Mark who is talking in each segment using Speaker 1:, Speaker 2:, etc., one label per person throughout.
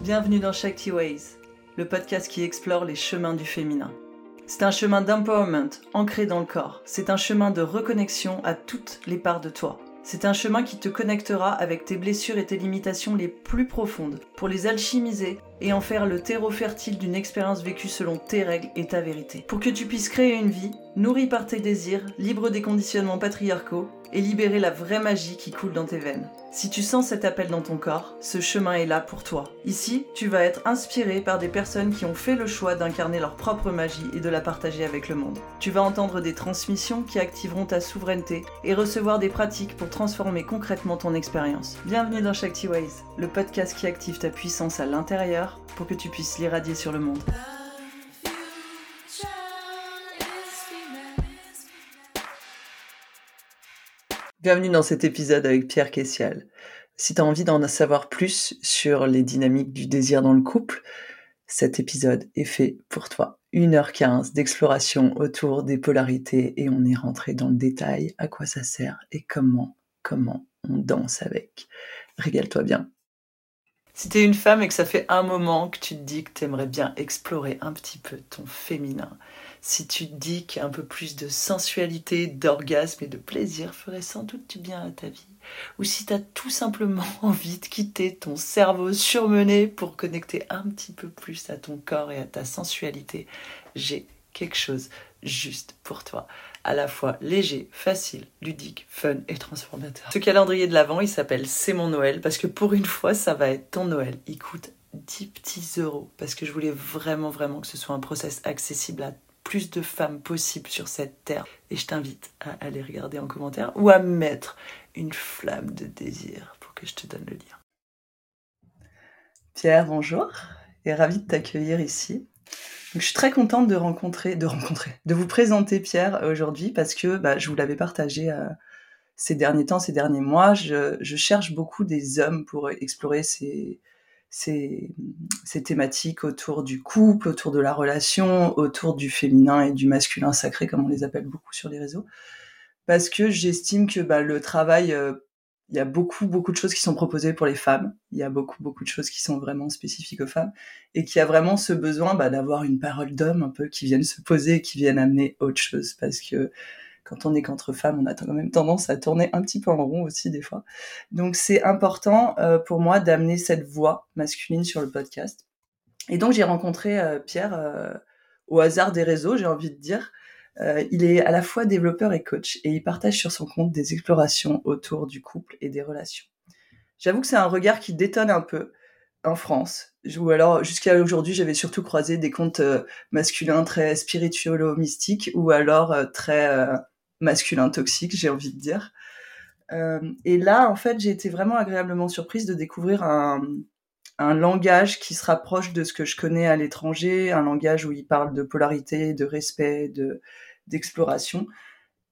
Speaker 1: Bienvenue dans Shakti Ways, le podcast qui explore les chemins du féminin. C'est un chemin d'empowerment ancré dans le corps. C'est un chemin de reconnexion à toutes les parts de toi. C'est un chemin qui te connectera avec tes blessures et tes limitations les plus profondes pour les alchimiser et en faire le terreau fertile d'une expérience vécue selon tes règles et ta vérité. Pour que tu puisses créer une vie nourrie par tes désirs, libre des conditionnements patriarcaux et libérer la vraie magie qui coule dans tes veines. Si tu sens cet appel dans ton corps, ce chemin est là pour toi. Ici, tu vas être inspiré par des personnes qui ont fait le choix d'incarner leur propre magie et de la partager avec le monde. Tu vas entendre des transmissions qui activeront ta souveraineté et recevoir des pratiques pour transformer concrètement ton expérience. Bienvenue dans Shakti Ways, le podcast qui active ta puissance à l'intérieur pour que tu puisses l'irradier sur le monde. Bienvenue dans cet épisode avec Pierre Kessial. Si tu as envie d'en savoir plus sur les dynamiques du désir dans le couple, cet épisode est fait pour toi. 1h15 d'exploration autour des polarités et on est rentré dans le détail, à quoi ça sert et comment, comment on danse avec. Régale-toi bien. Si tu es une femme et que ça fait un moment que tu te dis que tu aimerais bien explorer un petit peu ton féminin, si tu te dis qu'un peu plus de sensualité, d'orgasme et de plaisir ferait sans doute du bien à ta vie, ou si tu as tout simplement envie de quitter ton cerveau surmené pour connecter un petit peu plus à ton corps et à ta sensualité, j'ai quelque chose juste pour toi. À la fois léger, facile, ludique, fun et transformateur. Ce calendrier de l'Avent, il s'appelle C'est mon Noël parce que pour une fois, ça va être ton Noël. Il coûte 10 petits euros parce que je voulais vraiment, vraiment que ce soit un process accessible à plus de femmes possibles sur cette terre. Et je t'invite à aller regarder en commentaire ou à mettre une flamme de désir pour que je te donne le lien. Pierre, bonjour et ravi de t'accueillir ici. Je suis très contente de rencontrer, de rencontrer, de vous présenter Pierre aujourd'hui parce que bah, je vous l'avais partagé euh, ces derniers temps, ces derniers mois. Je, cherche beaucoup des hommes pour explorer ces, thématiques autour du couple, autour de la relation, autour du féminin et du masculin sacré, comme on les appelle beaucoup sur les réseaux, parce que j'estime que bah, le travail, euh, il y a beaucoup, beaucoup de choses qui sont proposées pour les femmes, il y a beaucoup, beaucoup de choses qui sont vraiment spécifiques aux femmes, et qu'il y a vraiment ce besoin bah, d'avoir une parole d'homme un peu qui vienne se poser, qui vienne amener autre chose, parce que quand on est qu'entre femmes, on a quand même tendance à tourner un petit peu en rond aussi des fois. Donc c'est important euh, pour moi d'amener cette voix masculine sur le podcast. Et donc j'ai rencontré euh, Pierre euh, au hasard des réseaux, j'ai envie de dire. Il est à la fois développeur et coach et il partage sur son compte des explorations autour du couple et des relations. J'avoue que c'est un regard qui détonne un peu en France. Ou alors, jusqu'à aujourd'hui, j'avais surtout croisé des comptes masculins très spirituelo-mystiques ou alors très masculin toxique, j'ai envie de dire. Euh, et là, en fait, j'ai été vraiment agréablement surprise de découvrir un, langage qui se rapproche de ce que je connais à l'étranger, un langage où il parle de polarité, de respect, de d'exploration.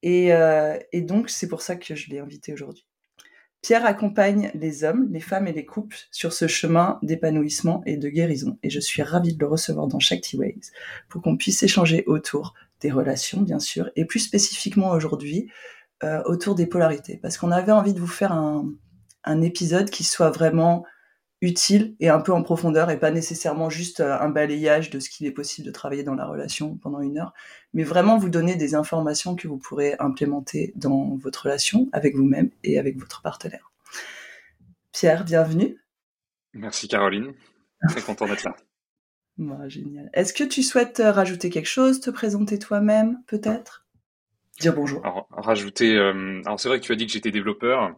Speaker 1: Et, euh, et donc, c'est pour ça que je l'ai invité aujourd'hui. Pierre accompagne les hommes, les femmes et les couples sur ce chemin d'épanouissement et de guérison. Et je suis ravie de le recevoir dans Shakti Ways pour qu'on puisse échanger autour des relations, bien sûr, et plus spécifiquement aujourd'hui, euh, autour des polarités. Parce qu'on avait envie de vous faire un, un, épisode qui soit vraiment utile et un peu en profondeur, et pas nécessairement juste euh, un balayage de ce qu'il est possible de travailler dans la relation pendant une heure, mais vraiment vous donner des informations que vous pourrez implémenter dans votre relation avec vous-même et avec votre partenaire. Pierre, bienvenue.
Speaker 2: Merci Caroline, très content d'être là
Speaker 1: génial. Est-ce que tu souhaites euh, rajouter quelque chose, te présenter toi-même, peut-être? Dire bonjour.
Speaker 2: Alors, rajouter. Euh, alors, c'est vrai que tu as dit que j'étais développeur.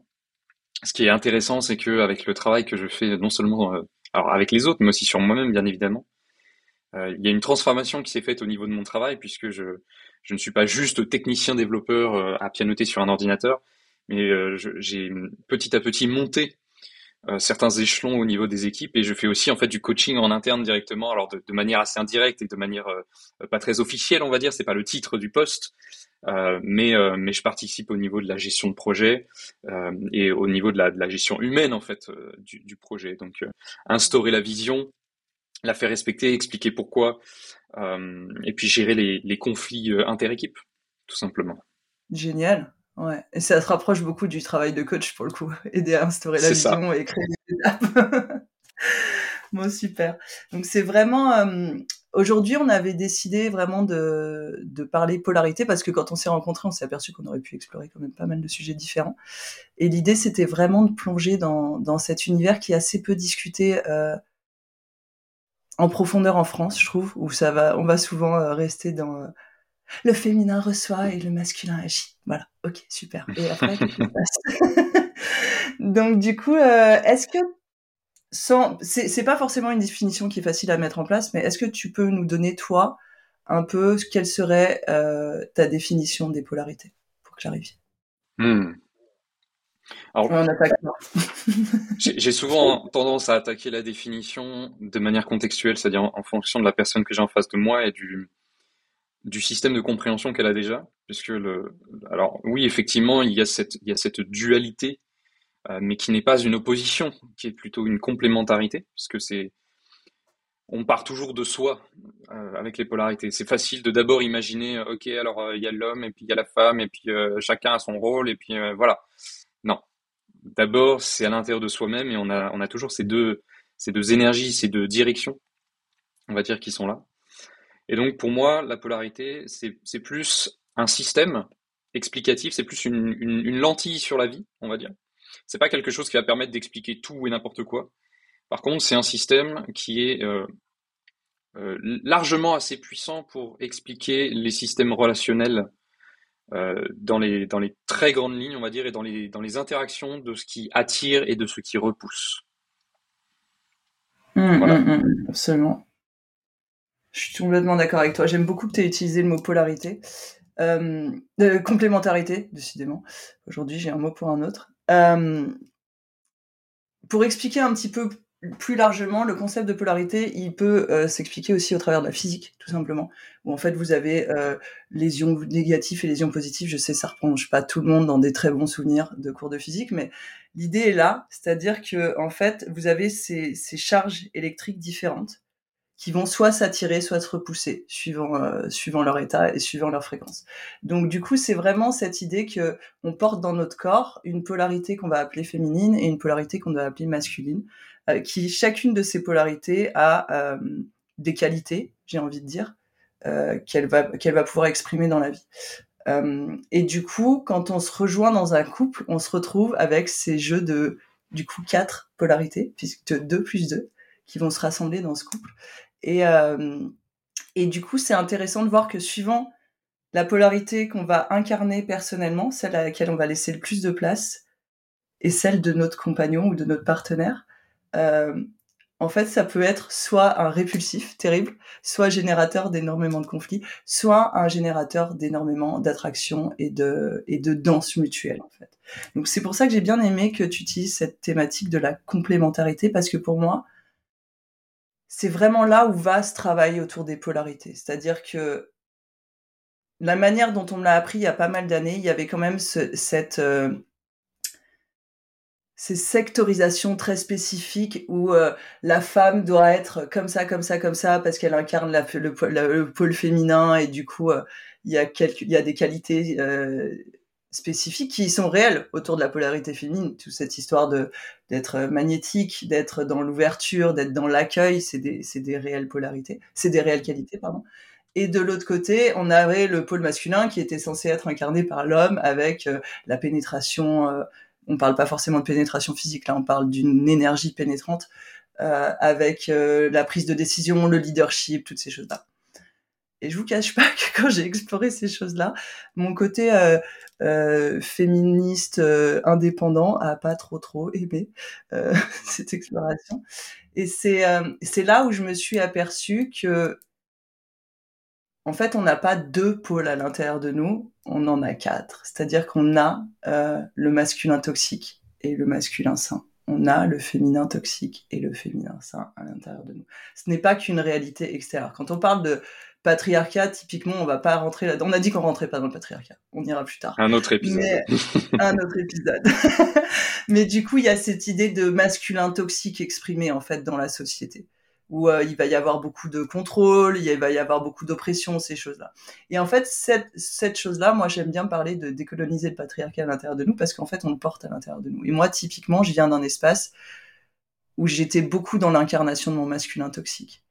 Speaker 2: Ce qui est intéressant, c'est que avec le travail que je fais, non seulement euh, alors avec les autres, mais aussi sur moi-même, bien évidemment, il y a une transformation qui s'est faite au niveau de mon travail, puisque je, je ne suis pas juste technicien développeur à pianoter sur un ordinateur, mais j'ai petit à petit monté euh, certains échelons au niveau des équipes et je fais aussi en fait du coaching en interne directement alors de, de manière assez indirecte et de manière euh, pas très officielle on va dire c'est pas le titre du poste euh, mais euh, mais je participe au niveau de la gestion de projet et au niveau de la, de la, gestion humaine en fait du, du, projet. Donc instaurer la vision la faire respecter expliquer pourquoi et puis gérer les, les conflits inter-équipes tout simplement.
Speaker 1: Génial. Ouais, et ça se rapproche beaucoup du travail de coach pour le coup, aider à instaurer la vision et créer des étapes. bon, super. Donc c'est vraiment... Euh, aujourd'hui, on avait décidé vraiment de, de parler polarité parce que quand on s'est rencontrés, on s'est aperçu qu'on aurait pu explorer quand même pas mal de sujets différents. Et l'idée, c'était vraiment de plonger dans, dans cet univers qui est assez peu discuté euh, en profondeur en France, je trouve, où ça va, on va souvent euh, rester dans euh, le féminin reçoit et le masculin agit. Voilà, ok, super. Et après, qu'est-ce qui se passe? Donc du coup, euh, est-ce que sans, c'est pas forcément une définition qui est facile à mettre en place, mais est-ce que tu peux nous donner toi un peu quelle serait euh, ta définition des polarités pour clarifier? Hmm.
Speaker 2: Alors, j'ai souvent tendance à attaquer la définition de manière contextuelle, c'est-à-dire en, fonction de la personne que j'ai en face de moi et du, du système de compréhension qu'elle a déjà. Puisque le, alors oui, effectivement, il y a cette, il y a cette dualité, mais qui n'est pas une opposition, qui est plutôt une complémentarité, puisque c'est, on part toujours de soi euh, avec les polarités. C'est facile de d'abord imaginer, ok, alors euh, il y a l'homme et puis il y a la femme et puis chacun a son rôle et puis voilà. Non. D'abord, c'est à l'intérieur de soi-même et on a, on a toujours ces deux, ces deux énergies, ces deux directions, on va dire, qui sont là. Et donc, pour moi, la polarité, c'est plus un système explicatif, c'est plus une, une, lentille sur la vie, on va dire. C'est pas quelque chose qui va permettre d'expliquer tout et n'importe quoi. Par contre, c'est un système qui est euh, euh, largement assez puissant pour expliquer les systèmes relationnels euh, dans, les, dans les très grandes lignes, on va dire, et dans les, dans les interactions de ce qui attire et de ce qui repousse.
Speaker 1: Mmh, voilà. Mmh, mmh, absolument. Je suis complètement d'accord avec toi. J'aime beaucoup que tu aies utilisé le mot polarité. Euh, complémentarité, décidément. Aujourd'hui, j'ai un mot pour un autre. Pour expliquer un petit peu plus largement, le concept de polarité, il peut s'expliquer aussi au travers de la physique, tout simplement. Où en fait, vous avez les ions négatifs et les ions positifs. Je sais, ça replonge pas tout le monde dans des très bons souvenirs de cours de physique, mais l'idée est là, c'est-à-dire que en fait, vous avez ces charges électriques différentes qui vont soit s'attirer, soit se repousser, suivant euh, suivant leur état et suivant leur fréquence. Donc du coup, c'est vraiment cette idée que on porte dans notre corps une polarité qu'on va appeler féminine et une polarité qu'on va appeler masculine. Euh, qui chacune de ces polarités a euh, des qualités, j'ai envie de dire, qu'elle va qu'elle va pouvoir exprimer dans la vie. et du coup, quand on se rejoint dans un couple, on se retrouve avec ces jeux de du coup quatre polarités, puisque deux plus deux, qui vont se rassembler dans ce couple. Et, et du coup, c'est intéressant de voir que suivant la polarité qu'on va incarner personnellement, celle à laquelle on va laisser le plus de place, et celle de notre compagnon ou de notre partenaire, en fait, ça peut être soit un répulsif terrible, soit générateur d'énormément de conflits, soit un générateur d'énormément d'attraction et de, et de danse mutuelle. Donc, c'est pour ça que j'ai bien aimé que tu utilises cette thématique de la complémentarité, parce que pour moi, c'est vraiment là où va ce travail autour des polarités. C'est-à-dire que la manière dont on me l'a appris il y a pas mal d'années, il y avait quand même ce, cette, euh, ces sectorisations très spécifiques où euh, la femme doit être comme ça, comme ça, comme ça, parce qu'elle incarne le, pôle féminin et du coup, euh, il y a des qualités spécifiques qui sont réelles autour de la polarité féminine. Toute cette histoire de d'être magnétique, d'être dans l'ouverture, d'être dans l'accueil, c'est des, c'est des réelles polarités, c'est des réelles qualités, pardon. Et de l'autre côté, on avait le pôle masculin qui était censé être incarné par l'homme avec la pénétration on parle pas forcément de pénétration physique, là on parle d'une énergie pénétrante euh, avec euh, la prise de décision, le leadership, toutes ces choses-là. Et je vous cache pas que quand j'ai exploré ces choses-là, mon côté euh, euh féministe indépendant a pas trop trop aimé cette exploration. Et c'est c'est là où je me suis aperçue que en fait, on n'a pas deux pôles à l'intérieur de nous, on en a quatre. C'est-à-dire qu'on a euh, le masculin toxique et le masculin sain. On a le féminin toxique et le féminin sain à l'intérieur de nous. Ce n'est pas qu'une réalité extérieure. Quand on parle de patriarcat, typiquement, on va pas rentrer là-dedans. On a dit qu'on rentrait pas dans le patriarcat. On ira plus tard.
Speaker 2: Un autre épisode.
Speaker 1: un autre épisode. Mais du coup, il y a cette idée de masculin toxique exprimé en fait dans la société où euh, il va y avoir beaucoup de contrôle, il va y avoir beaucoup d'oppression, ces choses-là. Et en fait, cette, cette chose-là, moi, j'aime bien parler de décoloniser le patriarcat à l'intérieur de nous parce qu'en fait, on le porte à l'intérieur de nous. Et moi, typiquement, je viens d'un espace où j'étais beaucoup dans l'incarnation de mon masculin toxique.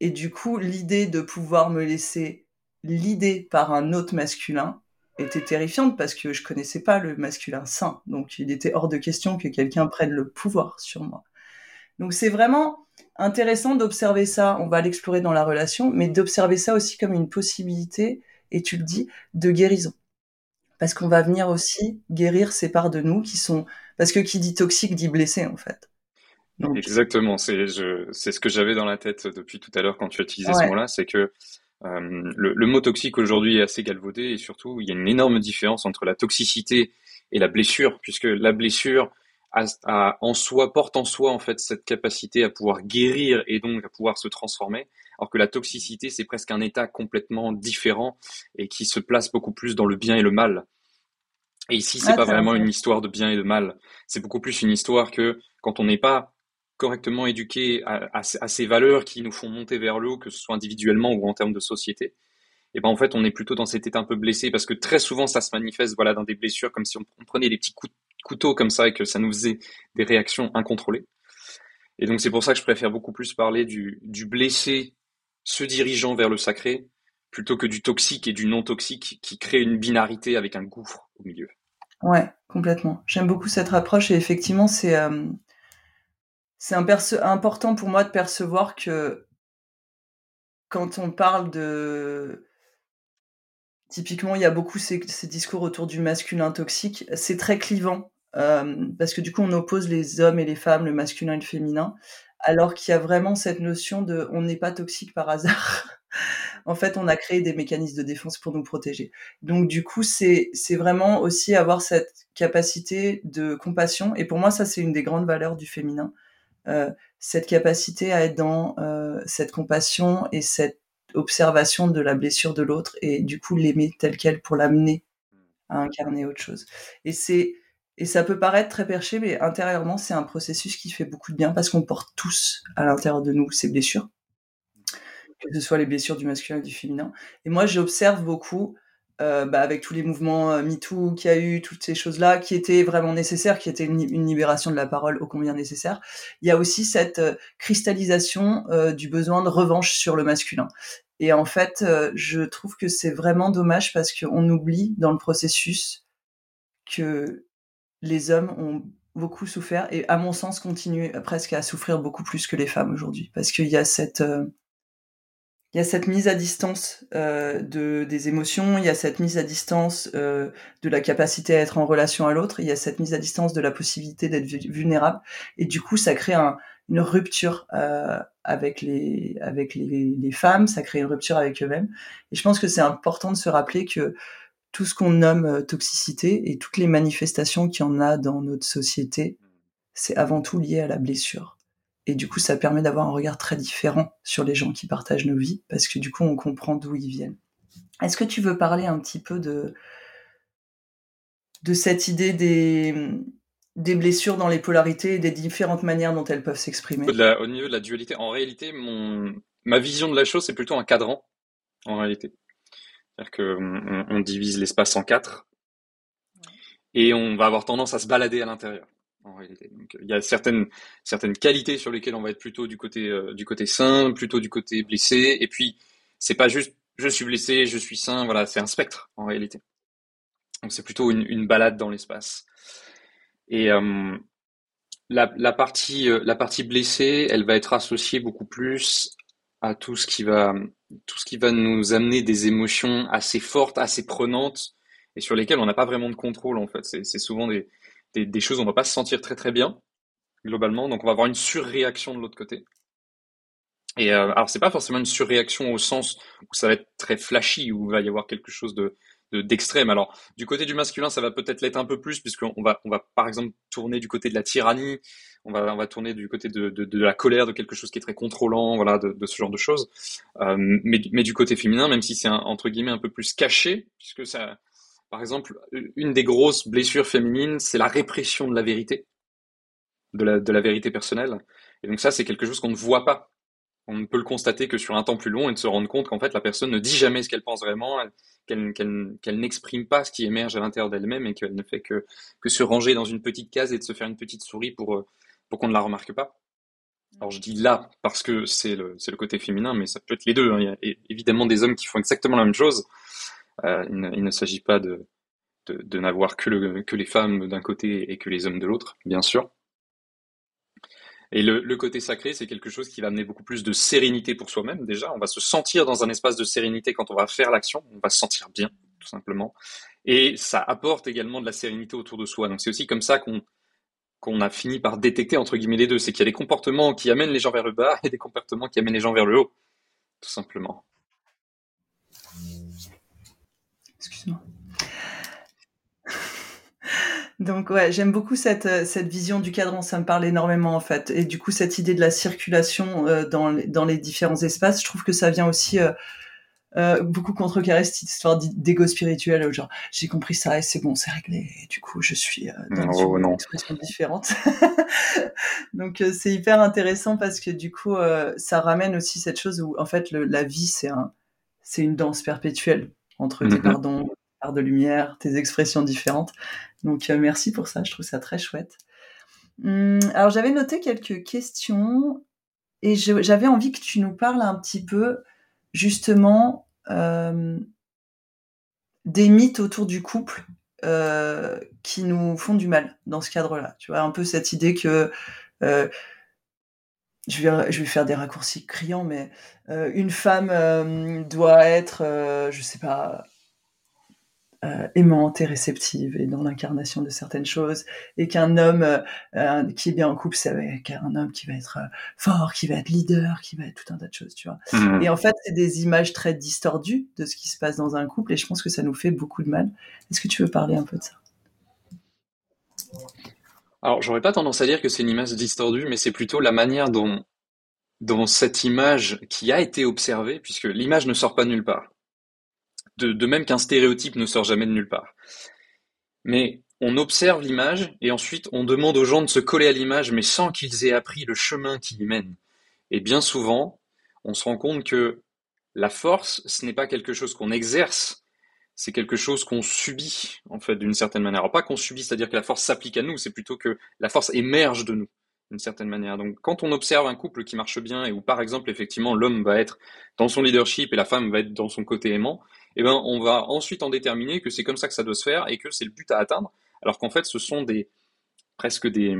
Speaker 1: Et du coup, l'idée de pouvoir me laisser l'idée par un autre masculin était terrifiante parce que je connaissais pas le masculin sain. Donc, il était hors de question que quelqu'un prenne le pouvoir sur moi. Donc, c'est vraiment intéressant d'observer ça. On va l'explorer dans la relation, mais d'observer ça aussi comme une possibilité, et tu le dis, de guérison. Parce qu'on va venir aussi guérir ces parts de nous qui sont, parce que qui dit toxique dit blessé, en fait.
Speaker 2: Exactement, c'est ce que j'avais dans la tête depuis tout à l'heure quand tu as utilisé ce mot-là, c'est que euh, le, mot toxique aujourd'hui est assez galvaudé et surtout il y a une énorme différence entre la toxicité et la blessure, puisque la blessure a, en soi porte en soi en fait cette capacité à pouvoir guérir et donc à pouvoir se transformer, alors que la toxicité c'est presque un état complètement différent et qui se place beaucoup plus dans le bien et le mal. Et ici c'est pas vraiment une histoire de bien et de mal, c'est beaucoup plus une histoire que quand on n'est pas correctement éduqués à, ces valeurs qui nous font monter vers le haut, que ce soit individuellement ou en termes de société, et ben en fait on est plutôt dans cet état un peu blessé parce que très souvent ça se manifeste voilà dans des blessures comme si on, prenait des petits couteaux comme ça et que ça nous faisait des réactions incontrôlées. Et donc c'est pour ça que je préfère beaucoup plus parler du, du blessé se dirigeant vers le sacré plutôt que du toxique et du non toxique qui crée une binarité avec un gouffre au milieu.
Speaker 1: Ouais, complètement. J'aime beaucoup cette approche et effectivement c'est euh, c'est important pour moi de percevoir que quand on parle de typiquement il y a beaucoup ces, discours autour du masculin toxique c'est très clivant parce que du coup on oppose les hommes et les femmes le masculin et le féminin alors qu'il y a vraiment cette notion de on n'est pas toxique par hasard en fait on a créé des mécanismes de défense pour nous protéger. Donc du coup c'est vraiment aussi avoir cette capacité de compassion et pour moi ça c'est une des grandes valeurs du féminin cette capacité à être dans euh, cette compassion et cette observation de la blessure de l'autre et du coup l'aimer tel quel pour l'amener à incarner autre chose. Et c'est et ça peut paraître très perché, mais intérieurement c'est un processus qui fait beaucoup de bien parce qu'on porte tous à l'intérieur de nous ces blessures, que ce soit les blessures du masculin ou du féminin. Et moi j'observe beaucoup euh, bah, avec tous les mouvements euh, MeToo qu'il y a eu, toutes ces choses-là, qui étaient vraiment nécessaires, qui étaient une, libération de la parole ô combien nécessaire. Il y a aussi cette euh, cristallisation du besoin de revanche sur le masculin. Et en fait, je trouve que c'est vraiment dommage parce qu'on oublie dans le processus que les hommes ont beaucoup souffert et à mon sens continuent presque à souffrir beaucoup plus que les femmes aujourd'hui parce qu'il y a cette il y a cette mise à distance euh, de, des émotions, il y a cette mise à distance euh, de la capacité à être en relation à l'autre, il y a cette mise à distance de la possibilité d'être vulnérable, et du coup ça crée un, une rupture euh, avec les avec les, les, femmes, ça crée une rupture avec eux-mêmes, et je pense que c'est important de se rappeler que tout ce qu'on nomme euh, toxicité et toutes les manifestations qu'il y en a dans notre société, c'est avant tout lié à la blessure. Et du coup, ça permet d'avoir un regard très différent sur les gens qui partagent nos vies, parce que du coup, on comprend d'où ils viennent. Est-ce que tu veux parler un petit peu de, de cette idée des, des blessures dans les polarités et des différentes manières dont elles peuvent s'exprimer?
Speaker 2: Au niveau de la dualité, en réalité, mon, ma vision de la chose, c'est plutôt un cadran, en réalité. C'est-à-dire qu'on on divise l'espace en quatre, et on va avoir tendance à se balader à l'intérieur en réalité. Il y a certaines, certaines qualités sur lesquelles on va être plutôt du côté, euh, du côté sain, plutôt du côté blessé. Et puis, c'est pas juste je suis blessé, je suis sain, voilà, c'est un spectre en réalité. Donc, c'est plutôt une, balade dans l'espace. Et euh, la, la, partie, euh, la partie blessée, elle va être associée beaucoup plus à tout ce qui va, tout ce qui va nous amener des émotions assez fortes, assez prenantes, et sur lesquelles on n'a pas vraiment de contrôle en fait. C'est souvent des, des, choses où on va pas se sentir très très bien globalement, donc on va avoir une surréaction de l'autre côté. Et euh, alors c'est pas forcément une surréaction au sens où ça va être très flashy, où il va y avoir quelque chose de d'extrême. alors du côté du masculin, ça va peut-être l'être un peu plus puisqu'on va on va par exemple tourner du côté de la tyrannie, on va on va tourner du côté de, de, la colère, de quelque chose qui est très contrôlant, voilà, de, ce genre de choses. Euh, mais mais du côté féminin, même si c'est entre guillemets un peu plus caché, puisque ça par exemple, une des grosses blessures féminines, c'est la répression de la vérité, de la, vérité personnelle. Et donc ça, c'est quelque chose qu'on ne voit pas. On ne peut le constater que sur un temps plus long et de se rendre compte qu'en fait, la personne ne dit jamais ce qu'elle pense vraiment, qu'elle n'exprime pas ce qui émerge à l'intérieur d'elle-même et qu'elle ne fait que, se ranger dans une petite case et de se faire une petite souris pour, euh, qu'on ne la remarque pas. Alors je dis là parce que c'est le, c'est le côté féminin, mais ça peut être les deux. Hein. Il y a évidemment des hommes qui font exactement la même chose. Euh, il, ne, s'agit pas de, n'avoir que, le, que les femmes d'un côté et que les hommes de l'autre, bien sûr. Et le, le, côté sacré, c'est quelque chose qui va amener beaucoup plus de sérénité pour soi-même déjà. On va se sentir dans un espace de sérénité quand on va faire l'action. On va se sentir bien, tout simplement. Et ça apporte également de la sérénité autour de soi. Donc c'est aussi comme ça qu'on qu'on a fini par détecter entre guillemets les deux. C'est qu'il y a des comportements qui amènent les gens vers le bas et des comportements qui amènent les gens vers le haut, tout simplement.
Speaker 1: Excuse-moi. Donc ouais, j'aime beaucoup cette, euh, cette vision du cadran, ça me parle énormément en fait. Et du coup, cette idée de la circulation euh, dans, les, dans les différents espaces, je trouve que ça vient aussi euh, euh, beaucoup contrecarrer cette histoire d'ego spirituel, genre j'ai compris ça et c'est bon, c'est réglé. Et du coup, je suis dans oh, une expression différente. Donc c'est hyper intéressant parce que du coup, ça ramène aussi cette chose où en fait la vie c'est un, c'est une danse perpétuelle entre tes pardons, de lumière, tes expressions différentes. Donc euh, merci pour ça, je trouve ça très chouette. Hum, alors j'avais noté quelques questions et j'avais envie que tu nous parles un petit peu justement euh, des mythes autour du couple euh, qui nous font du mal dans ce cadre-là. Tu vois, un peu cette idée que je vais, je vais faire des raccourcis criants, mais une femme doit être, je sais pas, euh, aimante et réceptive et dans l'incarnation de certaines choses et qu'un homme euh, qui est bien en couple c'est avec un homme qui va être euh, fort qui va être leader qui va être tout un tas de choses tu vois. Mmh. et en fait c'est des images très distordues de ce qui se passe dans un couple et je pense que ça nous fait beaucoup de mal. Est-ce que tu veux parler un peu de ça?
Speaker 2: Alors j'aurais pas tendance à dire que c'est une image distordue mais c'est plutôt la manière dont dont cette image qui a été observée puisque l'image ne sort pas nulle part de, même qu'un stéréotype ne sort jamais de nulle part. Mais on observe l'image et ensuite on demande aux gens de se coller à l'image, mais sans qu'ils aient appris le chemin qui y mène. Et bien souvent, on se rend compte que la force, ce n'est pas quelque chose qu'on exerce, c'est quelque chose qu'on subit, en fait, d'une certaine manière. Alors, pas qu'on subit, c'est-à-dire que la force s'applique à nous, c'est plutôt que la force émerge de nous d'une certaine manière. Donc quand on observe un couple qui marche bien et où par exemple effectivement l'homme va être dans son leadership et la femme va être dans son côté aimant, eh ben on va ensuite en déterminer que c'est comme ça que ça doit se faire et que c'est le but à atteindre, alors qu'en fait ce sont des presque des,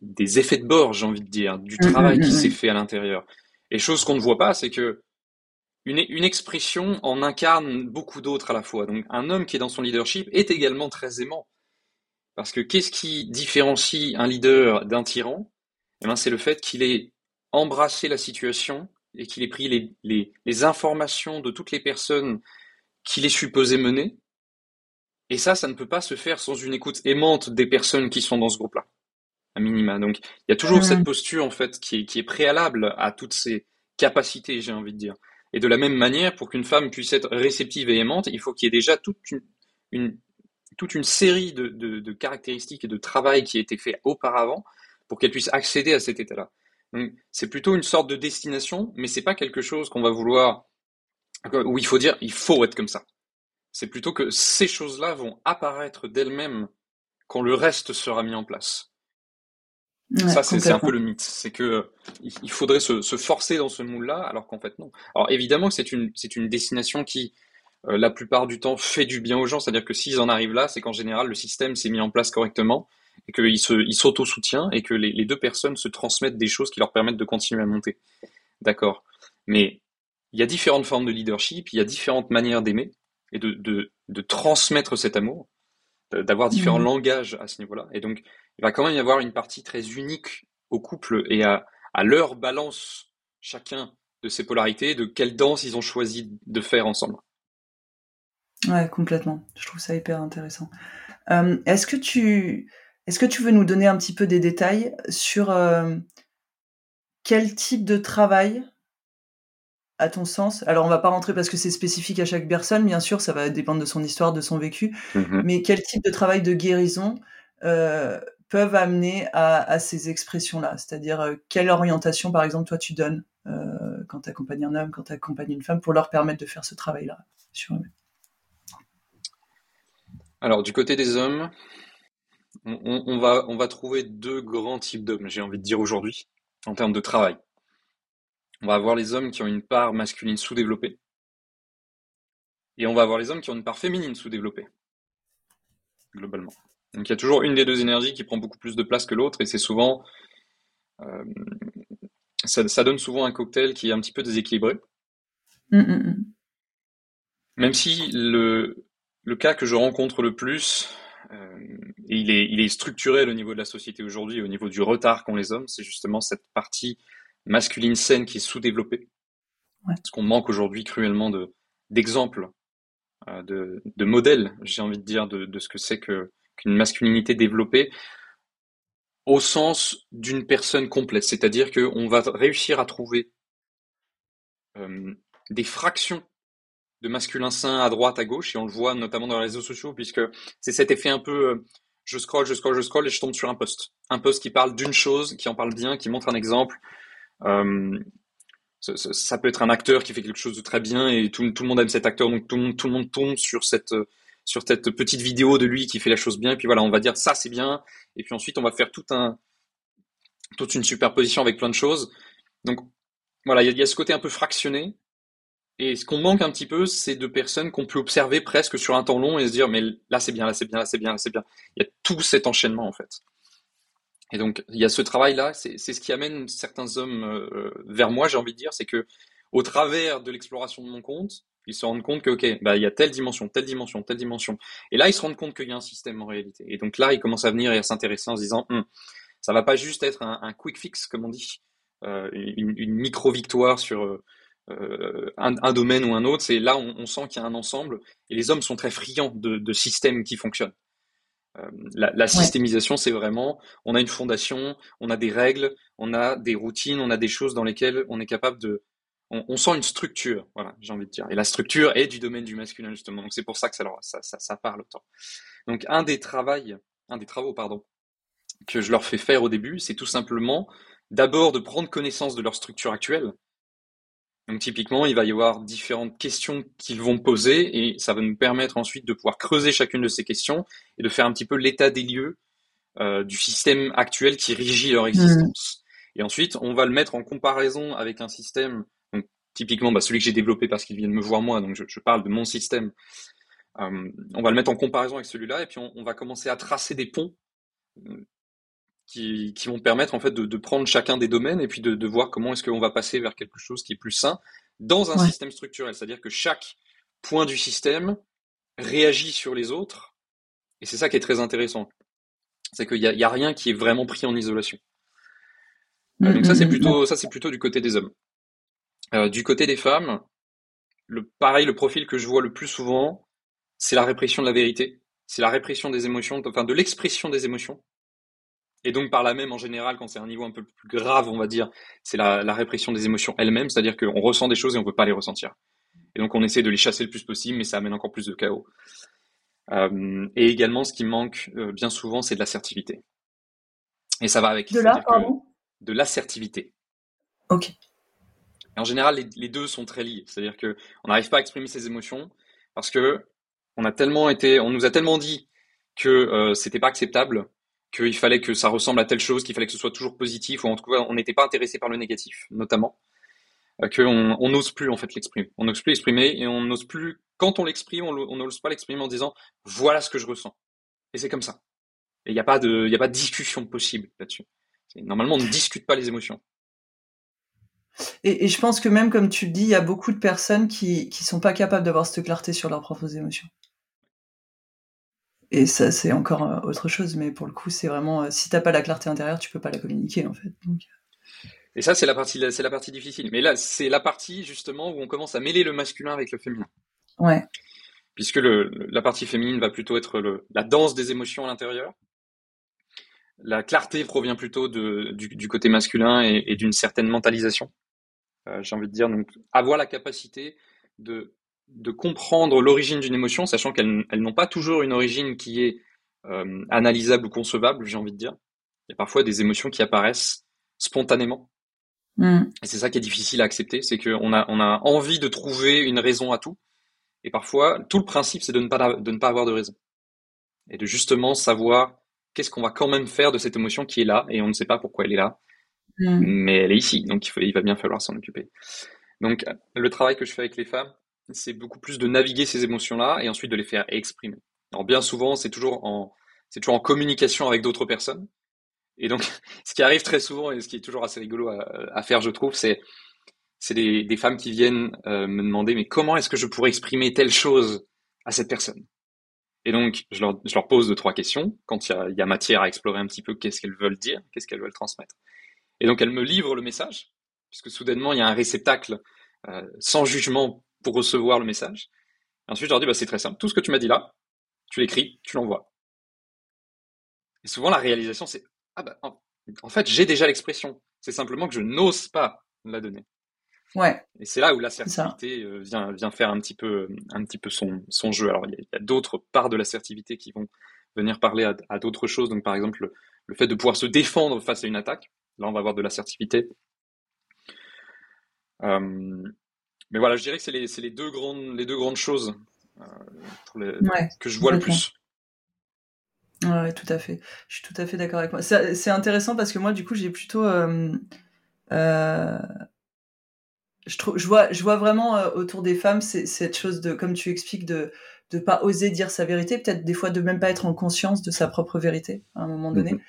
Speaker 2: des effets de bord, j'ai envie de dire, du mmh, travail mmh, qui mmh, s'est fait à l'intérieur. Et chose qu'on ne voit pas, c'est que une, une expression en incarne beaucoup d'autres à la fois. Donc un homme qui est dans son leadership est également très aimant. Parce que qu'est-ce qui différencie un leader d'un tyran? Eh ben, c'est le fait qu'il ait embrassé la situation et qu'il ait pris les, les, les, informations de toutes les personnes qu'il est supposé mener. Et ça, ça ne peut pas se faire sans une écoute aimante des personnes qui sont dans ce groupe-là, à minima. Donc, il y a toujours cette posture, en fait, qui est, qui est préalable à toutes ces capacités, j'ai envie de dire. Et de la même manière, pour qu'une femme puisse être réceptive et aimante, il faut qu'il y ait déjà toute une, série de, caractéristiques et de travail qui a été fait auparavant pour qu'elle puisse accéder à cet état-là. Donc, c'est plutôt une sorte de destination, mais c'est pas quelque chose qu'on va vouloir, où il faut dire, il faut être comme ça. C'est plutôt que ces choses-là vont apparaître d'elles-mêmes quand le reste sera mis en place. Ça, c'est un peu le mythe. C'est que il faudrait se, se forcer dans ce moule-là, alors qu'en fait, non. Alors, évidemment c'est une, c'est une destination qui, euh, la plupart du temps, fait du bien aux gens. C'est-à-dire que s'ils en arrivent là, c'est qu'en général, le système s'est mis en place correctement et qu'il s'auto-soutient et que les, deux personnes se transmettent des choses qui leur permettent de continuer à monter. D'accord. Mais il y a différentes formes de leadership, il y a différentes manières d'aimer et de, de, de, transmettre cet amour, d'avoir différents mmh. langages à ce niveau-là. Et donc, il va quand même y avoir une partie très unique au couple et à, à leur balance chacun de ces polarités, de quelle danse ils ont choisi de faire ensemble.
Speaker 1: Ouais, complètement. Je trouve ça hyper intéressant. Euh, est-ce que tu est-ce que tu veux nous donner un petit peu des détails sur euh, quel type de travail, à ton sens Alors, on va pas rentrer parce que c'est spécifique à chaque personne, bien sûr, ça va dépendre de son histoire, de son vécu, mmh mais quel type de travail de guérison euh, peuvent amener à, ces expressions-là? C'est-à-dire, euh, quelle orientation, par exemple, toi, tu donnes quand tu accompagnes un homme, quand tu accompagnes une femme, pour leur permettre de faire ce travail-là sur eux
Speaker 2: Alors, du côté des hommes, on, va, on va trouver deux grands types d'hommes, j'ai envie de dire aujourd'hui. en termes de travail. On va avoir les hommes qui ont une part masculine sous-développée. Et on va avoir les hommes qui ont une part féminine sous-développée. Globalement. Donc il y a toujours une des deux énergies qui prend beaucoup plus de place que l'autre, et c'est souvent. Euh, ça, donne souvent un cocktail qui est un petit peu déséquilibré.
Speaker 1: Mmh, mmh, mmh.
Speaker 2: Même si le, le cas que je rencontre le plus, euh, et il est, il est structurel au niveau de la société aujourd'hui, au niveau du retard qu'ont les hommes, c'est justement cette partie masculine saine qui est sous-développée. Parce qu'on manque aujourd'hui cruellement de, d'exemples, euh, de, de modèles, j'ai envie de dire, de, de ce que c'est que, qu'une masculinité développée au sens d'une personne complète. C'est-à-dire qu'on va réussir à trouver euh, des fractions de masculin sain à droite, à gauche, et on le voit notamment dans les réseaux sociaux, puisque c'est cet effet un peu euh, je scroll, je scroll, je scroll, et je tombe sur un post. Un post qui parle d'une chose, qui en parle bien, qui montre un exemple. Euh, ça, peut être un acteur qui fait quelque chose de très bien, et tout, le monde aime cet acteur, donc tout le monde, tombe sur cette, petite vidéo de lui qui fait la chose bien, et puis voilà, on va dire ça c'est bien, et puis ensuite on va faire toute une superposition avec plein de choses. Donc voilà, il y, a ce côté un peu fractionné, et ce qu'on manque un petit peu, c'est de personnes qu'on peut observer presque sur un temps long et se dire, mais là c'est bien, là c'est bien, là c'est bien, là c'est bien. Il y a tout cet enchaînement en fait. Et donc il y a ce travail-là, c'est ce qui amène certains hommes euh, vers moi, j'ai envie de dire, c'est que au travers de l'exploration de mon compte, ils se rendent compte que ok, bah il y a telle dimension, telle dimension, telle dimension. Et là ils se rendent compte qu'il y a un système en réalité. Et donc là ils commencent à venir et à s'intéresser en se disant, hum, ça va pas juste être un, quick fix comme on dit, euh, une, une micro victoire sur euh, euh, un, domaine ou un autre, c'est là on, on sent qu'il y a un ensemble et les hommes sont très friands de systèmes qui fonctionnent. Euh, la, la, systémisation, c'est vraiment, on a une fondation, on a des règles, on a des routines, on a des choses dans lesquelles on est capable de, on, on sent une structure, voilà, j'ai envie de dire. Et la structure est du domaine du masculin justement, donc c'est pour ça que ça, leur, ça, ça, ça parle autant. Donc un des travaux, un des travaux, pardon, que je leur fais faire au début, c'est tout simplement d'abord de prendre connaissance de leur structure actuelle, donc typiquement, il va y avoir différentes questions qu'ils vont poser et ça va nous permettre ensuite de pouvoir creuser chacune de ces questions et de faire un petit peu l'état des lieux euh, du système actuel qui régit leur existence. Et ensuite, on va le mettre en comparaison avec un système, donc typiquement bah, celui que j'ai développé parce qu'il vient de me voir moi, donc je, je parle de mon système. Euh, on va le mettre en comparaison avec celui-là et puis on, on va commencer à tracer des ponts qui, qui, vont permettre en fait de, de, prendre chacun des domaines et puis de, de voir comment est-ce qu'on va passer vers quelque chose qui est plus sain dans un système structurel. C'est-à-dire que chaque point du système réagit sur les autres et c'est ça qui est très intéressant. C'est qu'il n'y a, a, rien qui est vraiment pris en isolation. Euh, donc ça c'est plutôt ça c'est plutôt du côté des hommes. Euh, du côté des femmes, le pareil le profil que je vois le plus souvent, c'est la répression de la vérité, c'est la répression des émotions, enfin de l'expression des émotions. Et donc par là même, en général, quand c'est un niveau un peu plus grave, on va dire, c'est la, la, répression des émotions elles-mêmes, c'est-à-dire qu'on ressent des choses et on ne peut pas les ressentir. Et donc on essaie de les chasser le plus possible, mais ça amène encore plus de chaos. Euh, et également, ce qui manque euh, bien souvent, c'est de l'assertivité. Et ça va avec.
Speaker 1: De là, pardon?
Speaker 2: De l'assertivité.
Speaker 1: Ok.
Speaker 2: Et en général, les, les, deux sont très liés. C'est-à-dire que on n'arrive pas à exprimer ses émotions parce que on a tellement été, on nous a tellement dit que euh, c'était pas acceptable qu'il fallait que ça ressemble à telle chose, qu'il fallait que ce soit toujours positif, ou en tout cas on n'était pas intéressé par le négatif, notamment, euh, qu'on on n'ose plus en fait l'exprimer. On n'ose plus l'exprimer et on n'ose plus, quand on l'exprime, on n'ose pas l'exprimer en disant voilà ce que je ressens. Et c'est comme ça. Et il n'y a pas de, a pas de discussion possible là-dessus. Normalement, on ne discute pas les émotions.
Speaker 1: Et, et, je pense que même comme tu le dis, il y a beaucoup de personnes qui qui sont pas capables d'avoir cette clarté sur leurs propres émotions. Et ça, c'est encore euh, autre chose, mais pour le coup, c'est vraiment, euh, si t'as pas la clarté intérieure, tu peux pas la communiquer, en fait. Donc... Euh.
Speaker 2: Et ça, c'est la partie, c'est la partie difficile. Mais là, c'est la partie, justement, où on commence à mêler le masculin avec le féminin.
Speaker 1: Ouais.
Speaker 2: Puisque le, la partie féminine va plutôt être le, la danse des émotions à l'intérieur. La clarté provient plutôt de, du, du côté masculin et, et d'une certaine mentalisation. Euh, J'ai envie de dire, donc, avoir la capacité de de comprendre l'origine d'une émotion, sachant qu'elles n'ont pas toujours une origine qui est euh, analysable ou concevable, j'ai envie de dire. Il y a parfois des émotions qui apparaissent spontanément.
Speaker 1: Mm.
Speaker 2: Et c'est ça qui est difficile à accepter, c'est qu'on a, on a envie de trouver une raison à tout. Et parfois, tout le principe, c'est de, ne pas, de ne pas avoir de raison. Et de justement savoir qu'est-ce qu'on va quand même faire de cette émotion qui est là, et on ne sait pas pourquoi elle est là.
Speaker 1: Mm.
Speaker 2: mais elle est ici, donc il, faut, il va bien falloir s'en occuper. Donc le travail que je fais avec les femmes, c'est beaucoup plus de naviguer ces émotions-là et ensuite de les faire exprimer. Alors bien souvent, c'est toujours en, c'est toujours en communication avec d'autres personnes. Et donc, ce qui arrive très souvent et ce qui est toujours assez rigolo à, faire, je trouve, c'est c'est des, femmes qui viennent euh, me demander mais comment est-ce que je pourrais exprimer telle chose à cette personne? Et donc, je leur, je leur pose deux trois questions quand il y a, il y a matière à explorer un petit peu qu'est-ce qu'elles veulent dire, qu'est-ce qu'elles veulent transmettre? Et donc, elles me livrent le message puisque soudainement il y a un réceptacle euh, sans jugement pour recevoir le message. Et ensuite, je leur dis bah, c'est très simple, tout ce que tu m'as dit là, tu l'écris, tu l'envoies. Et souvent, la réalisation, c'est ah bah, en, fait, j'ai déjà l'expression. C'est simplement que je n'ose pas la donner.
Speaker 1: Ouais.
Speaker 2: Et c'est là où l'assertivité euh, vient, vient faire un petit peu, un petit peu son, son jeu. Alors, il y a, d'autres parts de l'assertivité qui vont venir parler à, d'autres choses. Donc, par exemple, le, fait de pouvoir se défendre face à une attaque. Là, on va avoir de l'assertivité. Euh, mais voilà, je dirais que c'est les, les, deux grandes, les deux grandes choses euh, que je vois le plus.
Speaker 1: Ouais, tout à fait. Je suis tout à fait d'accord avec moi. C'est intéressant parce que moi, du coup, j'ai plutôt. Euh, euh, je, trouve, je, vois, je vois vraiment euh, autour des femmes cette chose de, comme tu expliques, de ne pas oser dire sa vérité, peut-être des fois de même pas être en conscience de sa propre vérité à un moment donné. Mm-hmm.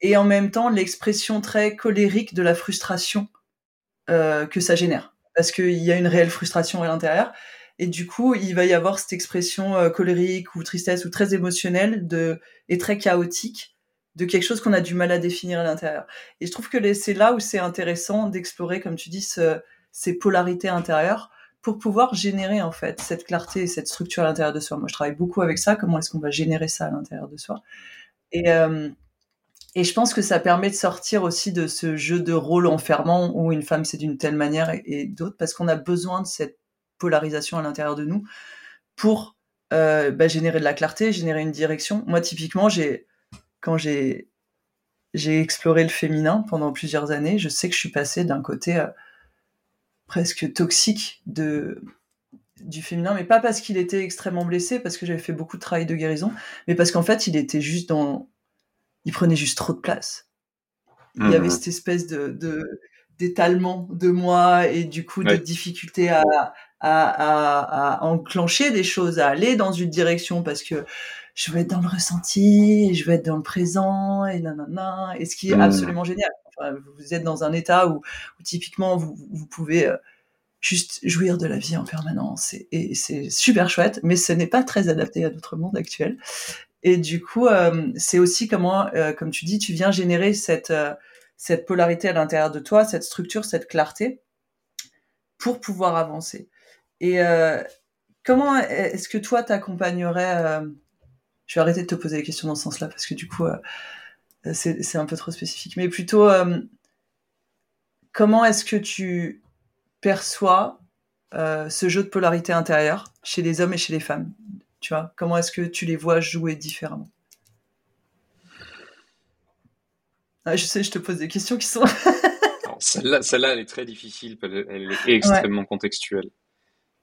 Speaker 1: Et en même temps, l'expression très colérique de la frustration que ça génère. Parce qu'il y a une réelle frustration à l'intérieur. Et du coup, il va y avoir cette expression euh, colérique ou tristesse ou très émotionnelle de, et très chaotique de quelque chose qu'on a du mal à définir à l'intérieur. Et je trouve que c'est là où c'est intéressant d'explorer, comme tu dis, ce, ces polarités intérieures pour pouvoir générer en fait cette clarté et cette structure à l'intérieur de soi. Moi, je travaille beaucoup avec ça. Comment est-ce qu'on va générer ça à l'intérieur de soi? Euh, et je pense que ça permet de sortir aussi de ce jeu de rôle enfermant où une femme c'est d'une telle manière et, et d'autres parce qu'on a besoin de cette polarisation à l'intérieur de nous pour euh, bah, générer de la clarté, générer une direction. Moi, typiquement, j'ai quand j'ai j'ai exploré le féminin pendant plusieurs années, je sais que je suis passée d'un côté euh, presque toxique de du féminin, mais pas parce qu'il était extrêmement blessé, parce que j'avais fait beaucoup de travail de guérison, mais parce qu'en fait, il était juste dans, il prenait juste trop de place. Il y avait mmh. cette espèce de d'étalement de moi et du coup de difficulté à, à, à, enclencher des choses, à aller dans une direction parce que je veux être dans le ressenti, je veux être dans le présent et nanana, et ce qui est mmh. absolument génial. vous êtes dans un état où, typiquement vous, vous pouvez euh, juste jouir de la vie en permanence et, c'est super chouette, mais ce n'est pas très adapté à notre monde actuel. Et du coup, euh, c'est aussi comment, euh, comme tu dis, tu viens générer cette cette polarité à l'intérieur de toi, cette structure, cette clarté pour pouvoir avancer. Et euh, comment est-ce que toi t'accompagnerais euh, Je vais arrêter de te poser des questions dans ce sens-là parce que du coup euh, c'est un peu trop spécifique. Mais plutôt comment est-ce que tu perçois ce jeu de polarité intérieure chez les hommes et chez les femmes? Tu vois Comment est-ce que tu les vois jouer différemment? Ah, Je sais, je te pose des questions qui sont.
Speaker 2: celle-là, celle elle est très difficile. Elle est extrêmement contextuelle.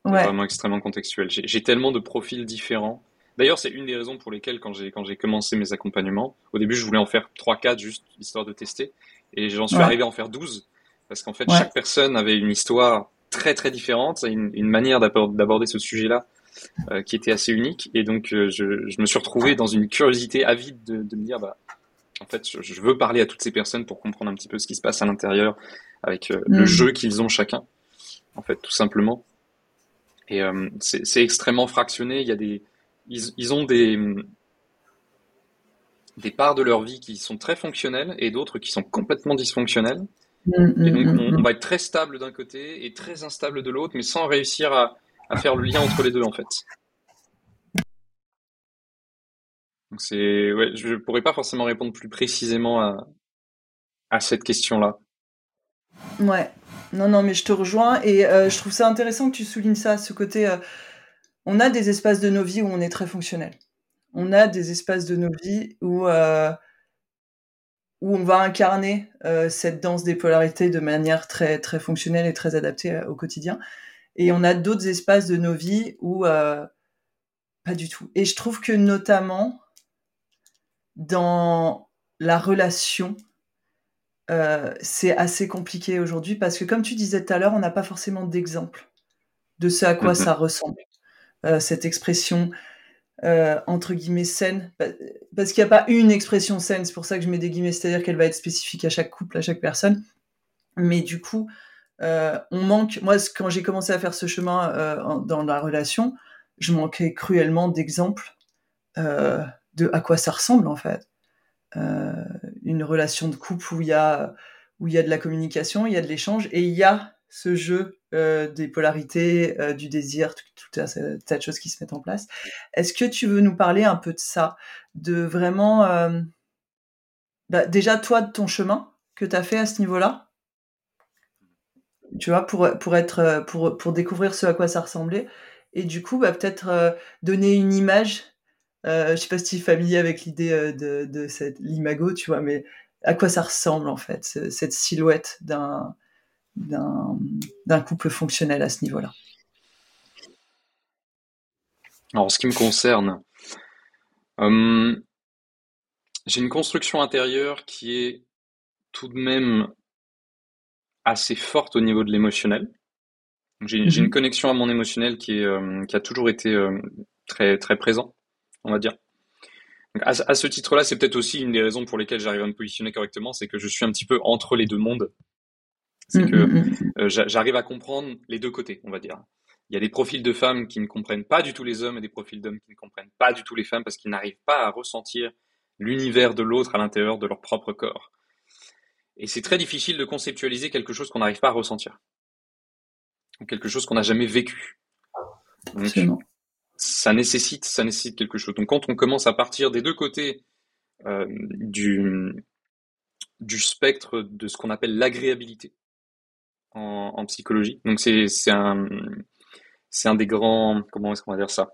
Speaker 2: Vraiment extrêmement contextuel. J'ai tellement de profils différents. D'ailleurs, c'est une des raisons pour lesquelles, quand j'ai quand j'ai commencé mes accompagnements, au début, je voulais en faire 3-4 juste histoire de tester, et j'en suis arrivé à en faire 12 parce qu'en fait, chaque personne avait une histoire très très différente, une, une manière d'aborder ce sujet-là qui était assez unique, et donc euh, je, je, me suis retrouvé dans une curiosité avide de, de me dire, bah, en fait, je, je, veux parler à toutes ces personnes pour comprendre un petit peu ce qui se passe à l'intérieur avec euh, le mm. jeu qu'ils ont chacun, en fait, tout simplement. Et euh, c'est extrêmement fractionné. Il y a des, ils, ils, ont des, des parts de leur vie qui sont très fonctionnelles et d'autres qui sont complètement dysfonctionnelles. Mm, et donc, mm, on, mm, va être très stable d'un côté et très instable de l'autre, mais sans réussir à, à, faire le lien entre les deux, en fait. Donc, c'est, ouais, je pourrais pas forcément répondre plus précisément à, à cette question-là.
Speaker 1: Ouais, non, non, mais je te rejoins et euh, je trouve ça intéressant que tu soulignes ça, ce côté. Euh, on a des espaces de nos vies où on est très fonctionnel. On a des espaces de nos vies où, euh, où on va incarner cette danse des polarités de manière très, très fonctionnelle et très adaptée au quotidien. Et on a d'autres espaces de nos vies où pas du tout. Et je trouve que notamment dans la relation, euh, c'est assez compliqué aujourd'hui parce que, comme tu disais tout à l'heure, on n'a pas forcément d'exemple de ce à quoi ça ressemble, euh, cette expression euh, entre guillemets saine, parce qu'il n'y a pas une expression saine, c'est pour ça que je mets des guillemets, c'est-à-dire qu'elle va être spécifique à chaque couple, à chaque personne. Mais du coup, on manque, moi, quand j'ai commencé à faire ce chemin dans la relation, je manquais cruellement d'exemples de à quoi ça ressemble en fait. Euh, une relation de couple où il y a où il y a de la communication, il y a de l'échange et il y a ce jeu euh, des polarités, euh, du désir, tout, tout tas de choses qui se mettent en place. Est-ce que tu veux nous parler un peu de ça, de vraiment, bah, déjà toi de ton chemin que tu as fait à ce niveau-là, tu vois, pour pour être pour pour découvrir ce à quoi ça ressemblait, et du coup, bah, peut-être donner une image euh, je sais pas si tu es familier avec l'idée euh, de, de cette l'imago, tu vois, mais à quoi ça ressemble en fait, cette silhouette d'un d'un couple fonctionnel à ce niveau-là?
Speaker 2: Alors, en ce qui me concerne, euh, j'ai une construction intérieure qui est tout de même assez forte au niveau de l'émotionnel. J'ai une mm-hmm. connexion à mon émotionnel qui, est, qui a toujours été très, très présent on va dire. à, ce titre-là, c'est peut-être aussi une des raisons pour lesquelles j'arrive à me positionner correctement, c'est que je suis un petit peu entre les deux mondes. C'est mm, que mm. Euh, j'arrive à comprendre les deux côtés, on va dire. Il y a des profils de femmes qui ne comprennent pas du tout les hommes et des profils d'hommes qui ne comprennent pas du tout les femmes parce qu'ils n'arrivent pas à ressentir l'univers de l'autre à l'intérieur de leur propre corps. Et c'est très difficile de conceptualiser quelque chose qu'on n'arrive pas à ressentir. Ou quelque chose qu'on n'a jamais vécu.
Speaker 1: Donc,
Speaker 2: ça nécessite, ça nécessite quelque chose. Donc quand on commence à partir des deux côtés euh, du, du spectre de ce qu'on appelle l'agréabilité en, en, psychologie, donc c'est un, un des grands, comment est-ce qu'on va dire ça?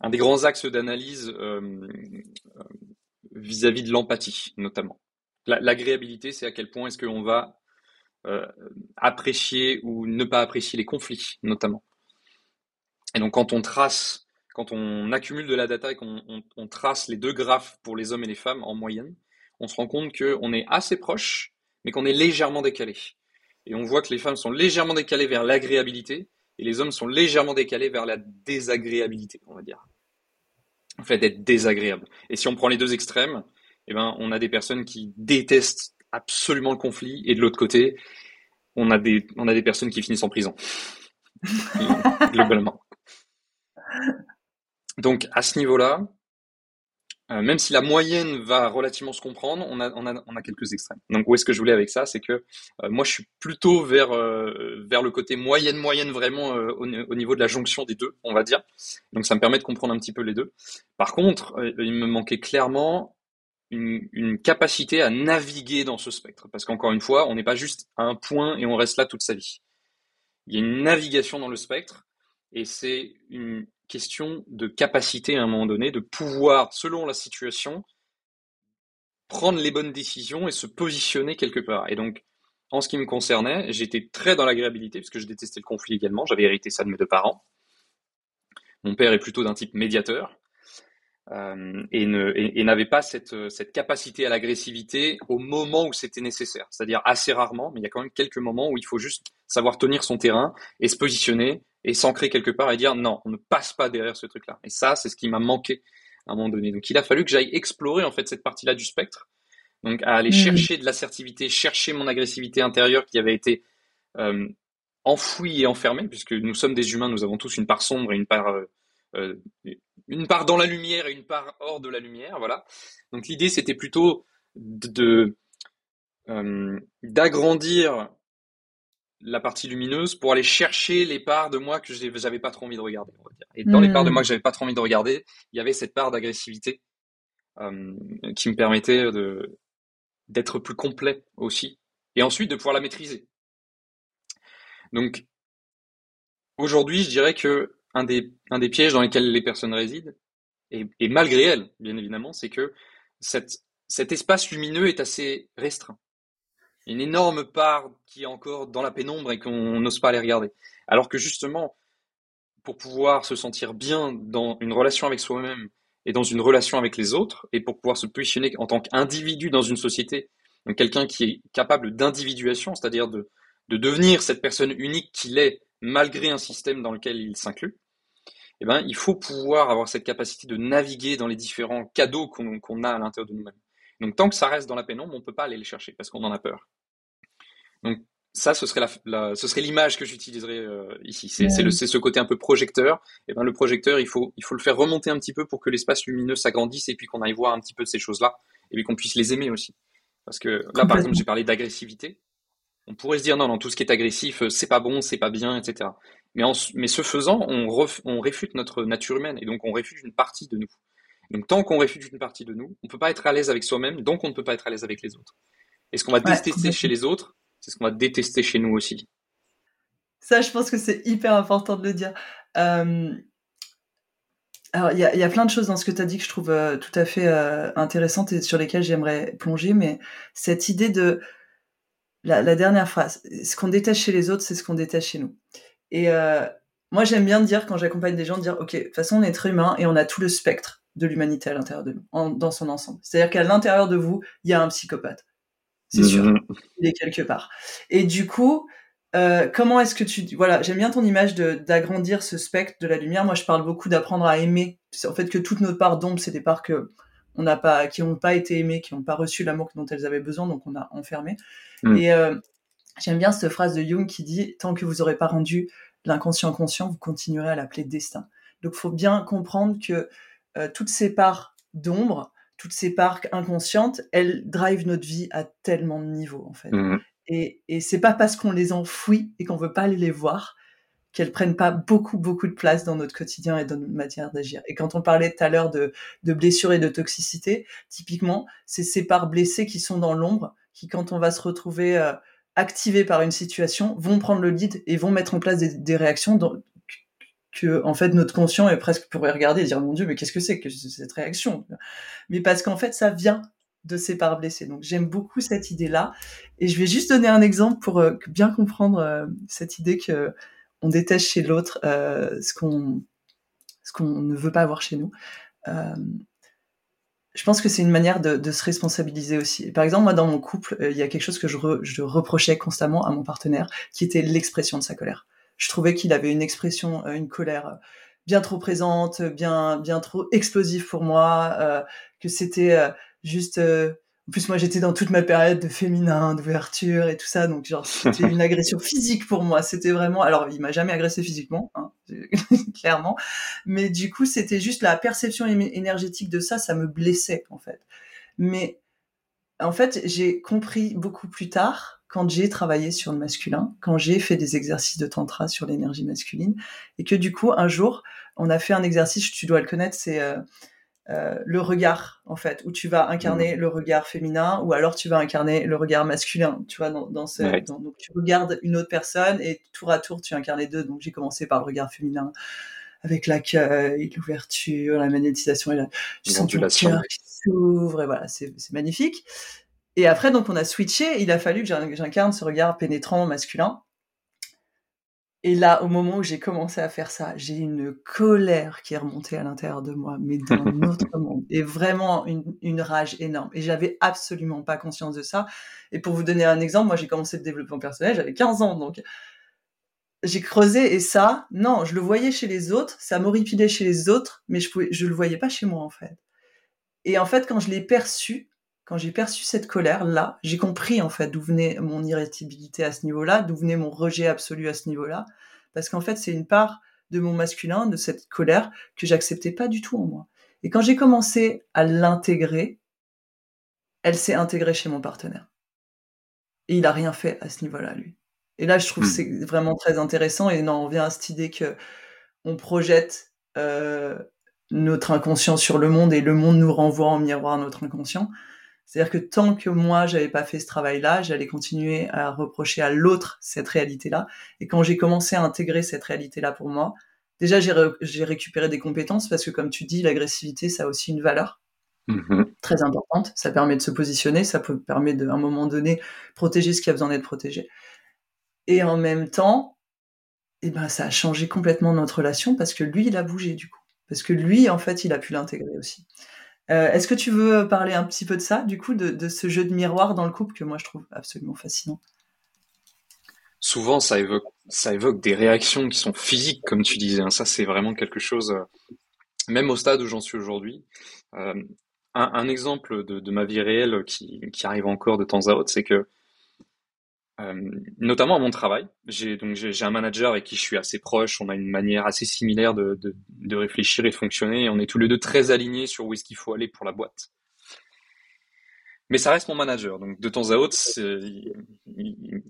Speaker 2: Un des grands axes d'analyse euh, vis-à-vis de l'empathie, notamment. L'agréabilité, c'est à quel point est-ce qu'on va euh, apprécier ou ne pas apprécier les conflits, notamment. Et donc quand on trace, quand on accumule de la data et qu'on trace les deux graphes pour les hommes et les femmes en moyenne, on se rend compte qu'on est assez proche, mais qu'on est légèrement décalé. Et on voit que les femmes sont légèrement décalées vers l'agréabilité et les hommes sont légèrement décalés vers la désagréabilité, on va dire. En fait, d'être désagréable. Et si on prend les deux extrêmes, eh ben, on a des personnes qui détestent absolument le conflit et de l'autre côté, on a des, on a des personnes qui finissent en prison. globalement. Donc à ce niveau-là, euh, même si la moyenne va relativement se comprendre, on a, on a, on a quelques extrêmes. Donc où est-ce que je voulais avec ça? C'est que euh, moi je suis plutôt vers, euh, vers le côté moyenne-moyenne vraiment au, niveau de la jonction des deux, on va dire. Donc ça me permet de comprendre un petit peu les deux. Par contre, il me manquait clairement une, capacité à naviguer dans ce spectre. Parce qu'encore une fois, on n'est pas juste à un point et on reste là toute sa vie. Il y a une navigation dans le spectre et c'est une question de capacité à un moment donné, de pouvoir, selon la situation, prendre les bonnes décisions et se positionner quelque part. Et donc, en ce qui me concernait, j'étais très dans l'agréabilité, puisque je détestais le conflit également, j'avais hérité ça de mes deux parents. Mon père est plutôt d'un type médiateur, euh, et, n'avait pas cette, cette capacité à l'agressivité au moment où c'était nécessaire. C'est-à-dire assez rarement, mais il y a quand même quelques moments où il faut juste savoir tenir son terrain et se positionner et s'ancrer quelque part et dire non, on ne passe pas derrière ce truc-là. Et ça, c'est ce qui m'a manqué à un moment donné. Donc il a fallu que j'aille explorer en fait cette partie-là du spectre, donc à aller mmh. chercher de l'assertivité, chercher mon agressivité intérieure qui avait été euh, enfouie et enfermée, puisque nous sommes des humains, nous avons tous une part sombre et une part euh, euh, une part dans la lumière et une part hors de la lumière, voilà. Donc l'idée c'était plutôt de d'agrandir la partie lumineuse pour aller chercher les parts de moi que j'avais pas trop envie de regarder. Et dans les parts de moi que j'avais pas trop envie de regarder, il y avait cette part d'agressivité euh, qui me permettait de d'être plus complet aussi, et ensuite de pouvoir la maîtriser. Donc aujourd'hui, je dirais que un des pièges dans lesquels les personnes résident, et, malgré elles, bien évidemment, c'est que cet espace lumineux est assez restreint une énorme part qui est encore dans la pénombre et qu'on n'ose pas aller regarder. Alors que justement, pour pouvoir se sentir bien dans une relation avec soi-même et dans une relation avec les autres, et pour pouvoir se positionner en tant qu'individu dans une société Donc quelqu'un qui est capable d'individuation, c'est-à-dire de devenir cette personne unique qu'il est malgré un système dans lequel il s'inclut, eh ben, il faut pouvoir avoir cette capacité de naviguer dans les différents cadeaux qu'on a à l'intérieur de nous-mêmes. Donc tant que ça reste dans la pénombre, on ne peut pas aller les chercher parce qu'on en a peur. Donc ça, ce serait la, ce serait l'image que j'utiliserais euh, ici. C'est ce côté un peu projecteur. Et eh ben le projecteur, il faut il faut le faire remonter un petit peu pour que l'espace lumineux s'agrandisse et puis qu'on aille voir un petit peu de ces choses-là et puis qu'on puisse les aimer aussi. Parce que là, par exemple, j'ai parlé d'agressivité. On pourrait se dire non, non, tout ce qui est agressif, euh, c'est pas bon, c'est pas bien, etc. Mais, en, mais ce faisant, on, on réfute notre nature humaine et donc on réfute une partie de nous. Donc tant qu'on réfute une partie de nous, on peut pas être à l'aise avec soi-même, donc on ne peut pas être à l'aise avec les autres. Et ce qu'on va détester chez les autres, c'est ce qu'on va détester chez nous aussi.
Speaker 1: Ça, je pense que c'est hyper important de le dire. Euh, alors, il y, y a, plein de choses dans ce que tu as dit que je trouve euh, tout à fait euh, intéressantes et sur lesquelles j'aimerais plonger, mais cette idée de la, la dernière phrase, ce qu'on déteste chez les autres, c'est ce qu'on déteste chez nous. Et moi, j'aime bien dire, quand j'accompagne des gens, de dire, OK, de toute façon, on est être humain et on a tout le spectre de l'humanité à l'intérieur de nous, dans son ensemble. C'est-à-dire qu'à l'intérieur de vous, il y a un psychopathe. C'est sûr. Mhm. Il est quelque part. Et du coup, euh, comment est-ce que tu... Voilà, j'aime bien ton image d'agrandir ce spectre de la lumière. Moi, je parle beaucoup d'apprendre à aimer. En fait, que toutes nos parts d'ombre, c'est des parts que on n'a pas, qui n'ont pas été aimées, qui n'ont pas reçu l'amour dont elles avaient besoin, donc on a enfermé. Mhm. Et euh, j'aime bien cette phrase de Jung qui dit tant que vous n'aurez pas rendu l'inconscient conscient, vous continuerez à l'appeler destin. Donc, il faut bien comprendre que euh, toutes ces parts d'ombre, toutes ces parts inconscientes, elles drivent notre vie à tellement de niveaux, en fait. Mmh. Et, et c'est pas parce qu'on les enfouit et qu'on veut pas aller les voir qu'elles prennent pas beaucoup, beaucoup de place dans notre quotidien et dans notre matière d'agir. Et quand on parlait tout à l'heure de, de blessures et de toxicité, typiquement, c'est ces parts blessées qui sont dans l'ombre, qui, quand on va se retrouver euh, activées par une situation, vont prendre le lead et vont mettre en place des, réactions que en fait notre conscient est presque pourrait regarder et dire mon dieu mais qu'est-ce que c'est que cette réaction? Mais parce qu'en fait ça vient de ces parts blessées. Donc j'aime beaucoup cette idée là et je vais juste donner un exemple pour euh, bien comprendre euh, cette idée que on déteste chez l'autre euh, ce qu'on ce qu'on ne veut pas avoir chez nous je pense que c'est une manière de, se responsabiliser aussi. Par exemple, moi, dans mon couple, il y a quelque chose que je, je reprochais constamment à mon partenaire, qui était l'expression de sa colère je trouvais qu'il avait une expression, euh, une colère euh, bien trop présente, bien bien trop explosive pour moi, euh, que c'était juste. en plus, moi, j'étais dans toute ma période de féminin, d'ouverture et tout ça, donc genre c'était une agression physique pour moi. C'était vraiment. Alors, il m'a jamais agressé physiquement, hein, clairement, mais du coup, c'était juste la perception énergétique de ça, ça me blessait en fait. Mais en fait, j'ai compris beaucoup plus tard quand j'ai travaillé sur le masculin, quand j'ai fait des exercices de tantra sur l'énergie masculine, et que du coup, un jour, on a fait un exercice, tu dois le connaître, c'est euh, euh, le regard, en fait, où tu vas incarner mmh. le regard féminin, ou alors tu vas incarner le regard masculin, tu vois, dans, ce... donc tu regardes une autre personne, et tour à tour, tu incarnes les deux. Donc j'ai commencé par le regard féminin, avec l'accueil, l'ouverture, la magnétisation, et la... tu sens le cœur qui s'ouvre, et voilà, c'est magnifique. Et après, donc, on a switché. Il a fallu que j'incarne ce regard pénétrant masculin. Et là, au moment où j'ai commencé à faire ça, j'ai une colère qui est remontée à l'intérieur de moi, mais d'un autre monde. Et vraiment une, rage énorme. Et j'avais absolument pas conscience de ça. Et pour vous donner un exemple, moi, j'ai commencé le développement personnel, j'avais 15 ans. Donc, j'ai creusé et ça, non, je le voyais chez les autres, ça m'horripilait chez les autres, mais je je le voyais pas chez moi, en fait. Et en fait, quand je l'ai perçu, quand j'ai perçu cette colère-là, j'ai compris en fait d'où venait mon irritabilité à ce niveau-là, d'où venait mon rejet absolu à ce niveau-là, parce qu'en fait c'est une part de mon masculin, de cette colère que j'acceptais pas du tout en moi. Et quand j'ai commencé à l'intégrer, elle s'est intégrée chez mon partenaire. Et il a rien fait à ce niveau-là, lui. Et là, je trouve que hmm. c'est vraiment très intéressant. Et non, on vient à cette idée que on projette euh, notre inconscient sur le monde et le monde nous renvoie en miroir notre inconscient. C'est-à-dire que tant que moi, j'avais pas fait ce travail-là, j'allais continuer à reprocher à l'autre cette réalité-là. Et quand j'ai commencé à intégrer cette réalité-là pour moi, déjà, j'ai, récupéré des compétences parce que, comme tu dis, l'agressivité, ça a aussi une valeur. Mm-hmm. Très importante, ça permet de se positionner, ça peut permettre à un moment donné protéger ce qui a besoin d'être protégé. Et en même temps, eh ben, ça a changé complètement notre relation parce que lui, il a bougé du coup. Parce que lui, en fait, il a pu l'intégrer aussi. Est-ce que tu veux parler un petit peu de ça, du coup, de, ce jeu de miroir dans le couple que moi je trouve absolument fascinant?
Speaker 2: Souvent, ça évoque, des réactions qui sont physiques, comme tu disais. Hein. Ça, c'est vraiment quelque chose, même au stade où j'en suis aujourd'hui. Euh, un, exemple de, ma vie réelle qui, arrive encore de temps à autre, c'est que euh, notamment à mon travail. J'ai donc j'ai un manager avec qui je suis assez proche. On a une manière assez similaire de, de, de réfléchir et fonctionner. Et on est tous les deux très alignés sur où est-ce qu'il faut aller pour la boîte. Mais ça reste mon manager. Donc de temps à autre, il,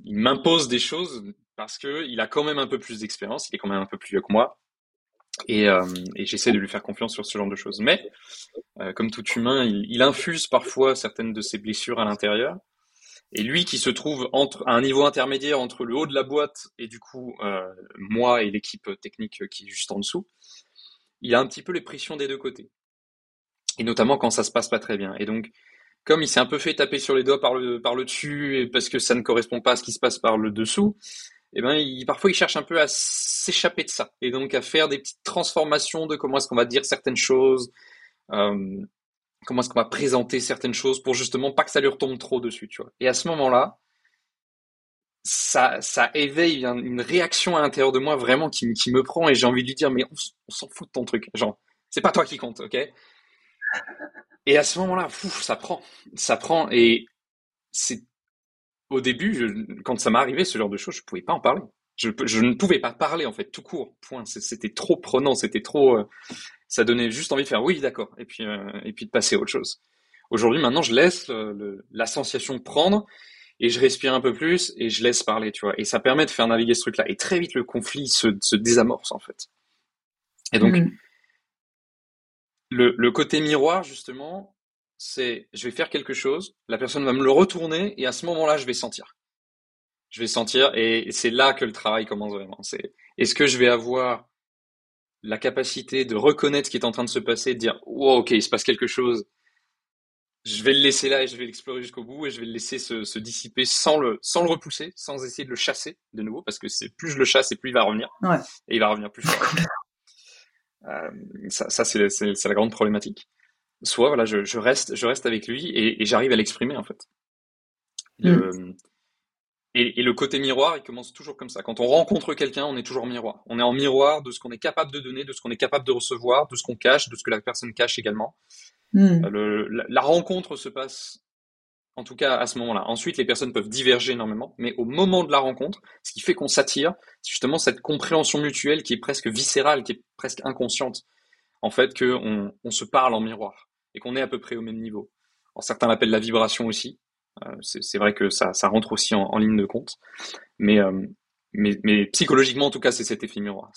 Speaker 2: m'impose des choses parce que il a quand même un peu plus d'expérience. Il est quand même un peu plus vieux que moi. Et, euh, et j'essaie de lui faire confiance sur ce genre de choses. Mais euh, comme tout humain, il infuse parfois certaines de ses blessures à l'intérieur. Et lui qui se trouve entre, à un niveau intermédiaire entre le haut de la boîte et du coup euh, moi et l'équipe technique qui est juste en dessous, il a un petit peu les pressions des deux côtés. Et notamment quand ça se passe pas très bien. Et donc, comme il s'est un peu fait taper sur les doigts par le, par le dessus et parce que ça ne correspond pas à ce qui se passe par le dessous, eh ben, il, parfois il cherche un peu à s'échapper de ça et donc à faire des petites transformations de comment est-ce qu'on va dire certaines choses, euh, comment est-ce qu'on va présenter certaines choses pour justement pas que ça lui retombe trop dessus, tu vois. Et à ce moment-là, ça, ça éveille une réaction à l'intérieur de moi vraiment qui, qui me prend et j'ai envie de lui dire mais on, s'en fout de ton truc, genre c'est pas toi qui compte, ok? Et à ce moment-là, ça prend, ça prend et c'est au début, quand ça m'est arrivé ce genre de choses, je pouvais pas en parler. Je, je, ne pouvais pas parler en fait tout court. Point. C'était trop prenant, c'était trop. Euh, ça donnait juste envie de faire oui, d'accord, et puis euh, et puis de passer à autre chose. Aujourd'hui, maintenant, je laisse le, la sensation prendre et je respire un peu plus et je laisse parler, tu vois. Et ça permet de faire naviguer ce truc-là. Et très vite, le conflit se, se désamorce en fait. Et donc, mmh. le, le côté miroir justement, c'est je vais faire quelque chose, la personne va me le retourner et à ce moment-là, je vais sentir. Je vais sentir et c'est là que le travail commence vraiment. C'est est-ce que je vais avoir la capacité de reconnaître ce qui est en train de se passer, de dire wow, ok, il se passe quelque chose. Je vais le laisser là et je vais l'explorer jusqu'au bout et je vais le laisser se, se, dissiper sans le, sans le repousser, sans essayer de le chasser de nouveau, parce que c'est plus je le chasse et plus il va revenir.
Speaker 1: Ouais.
Speaker 2: Et il va revenir plus fort. euh, ça, ça c'est la grande problématique. Soit voilà, je, je, reste, je reste avec lui et, et j'arrive à l'exprimer en fait. Le, mm. Et, et, le côté miroir, il commence toujours comme ça. Quand on rencontre quelqu'un, on est toujours miroir. On est en miroir de ce qu'on est capable de donner, de ce qu'on est capable de recevoir, de ce qu'on cache, de ce que la personne cache également. Mmh. Le, la, la, rencontre se passe, en tout cas à ce moment-là. Ensuite, les personnes peuvent diverger énormément, mais au moment de la rencontre, ce qui fait qu'on s'attire, c'est justement cette compréhension mutuelle qui est presque viscérale, qui est presque inconsciente. En fait, qu'on on se parle en miroir et qu'on est à peu près au même niveau. Alors, certains l'appellent la vibration aussi. Euh, c'est vrai que ça, rentre aussi en, ligne de compte. Mais, euh, mais, psychologiquement, en tout cas, c'est cet effet miroir.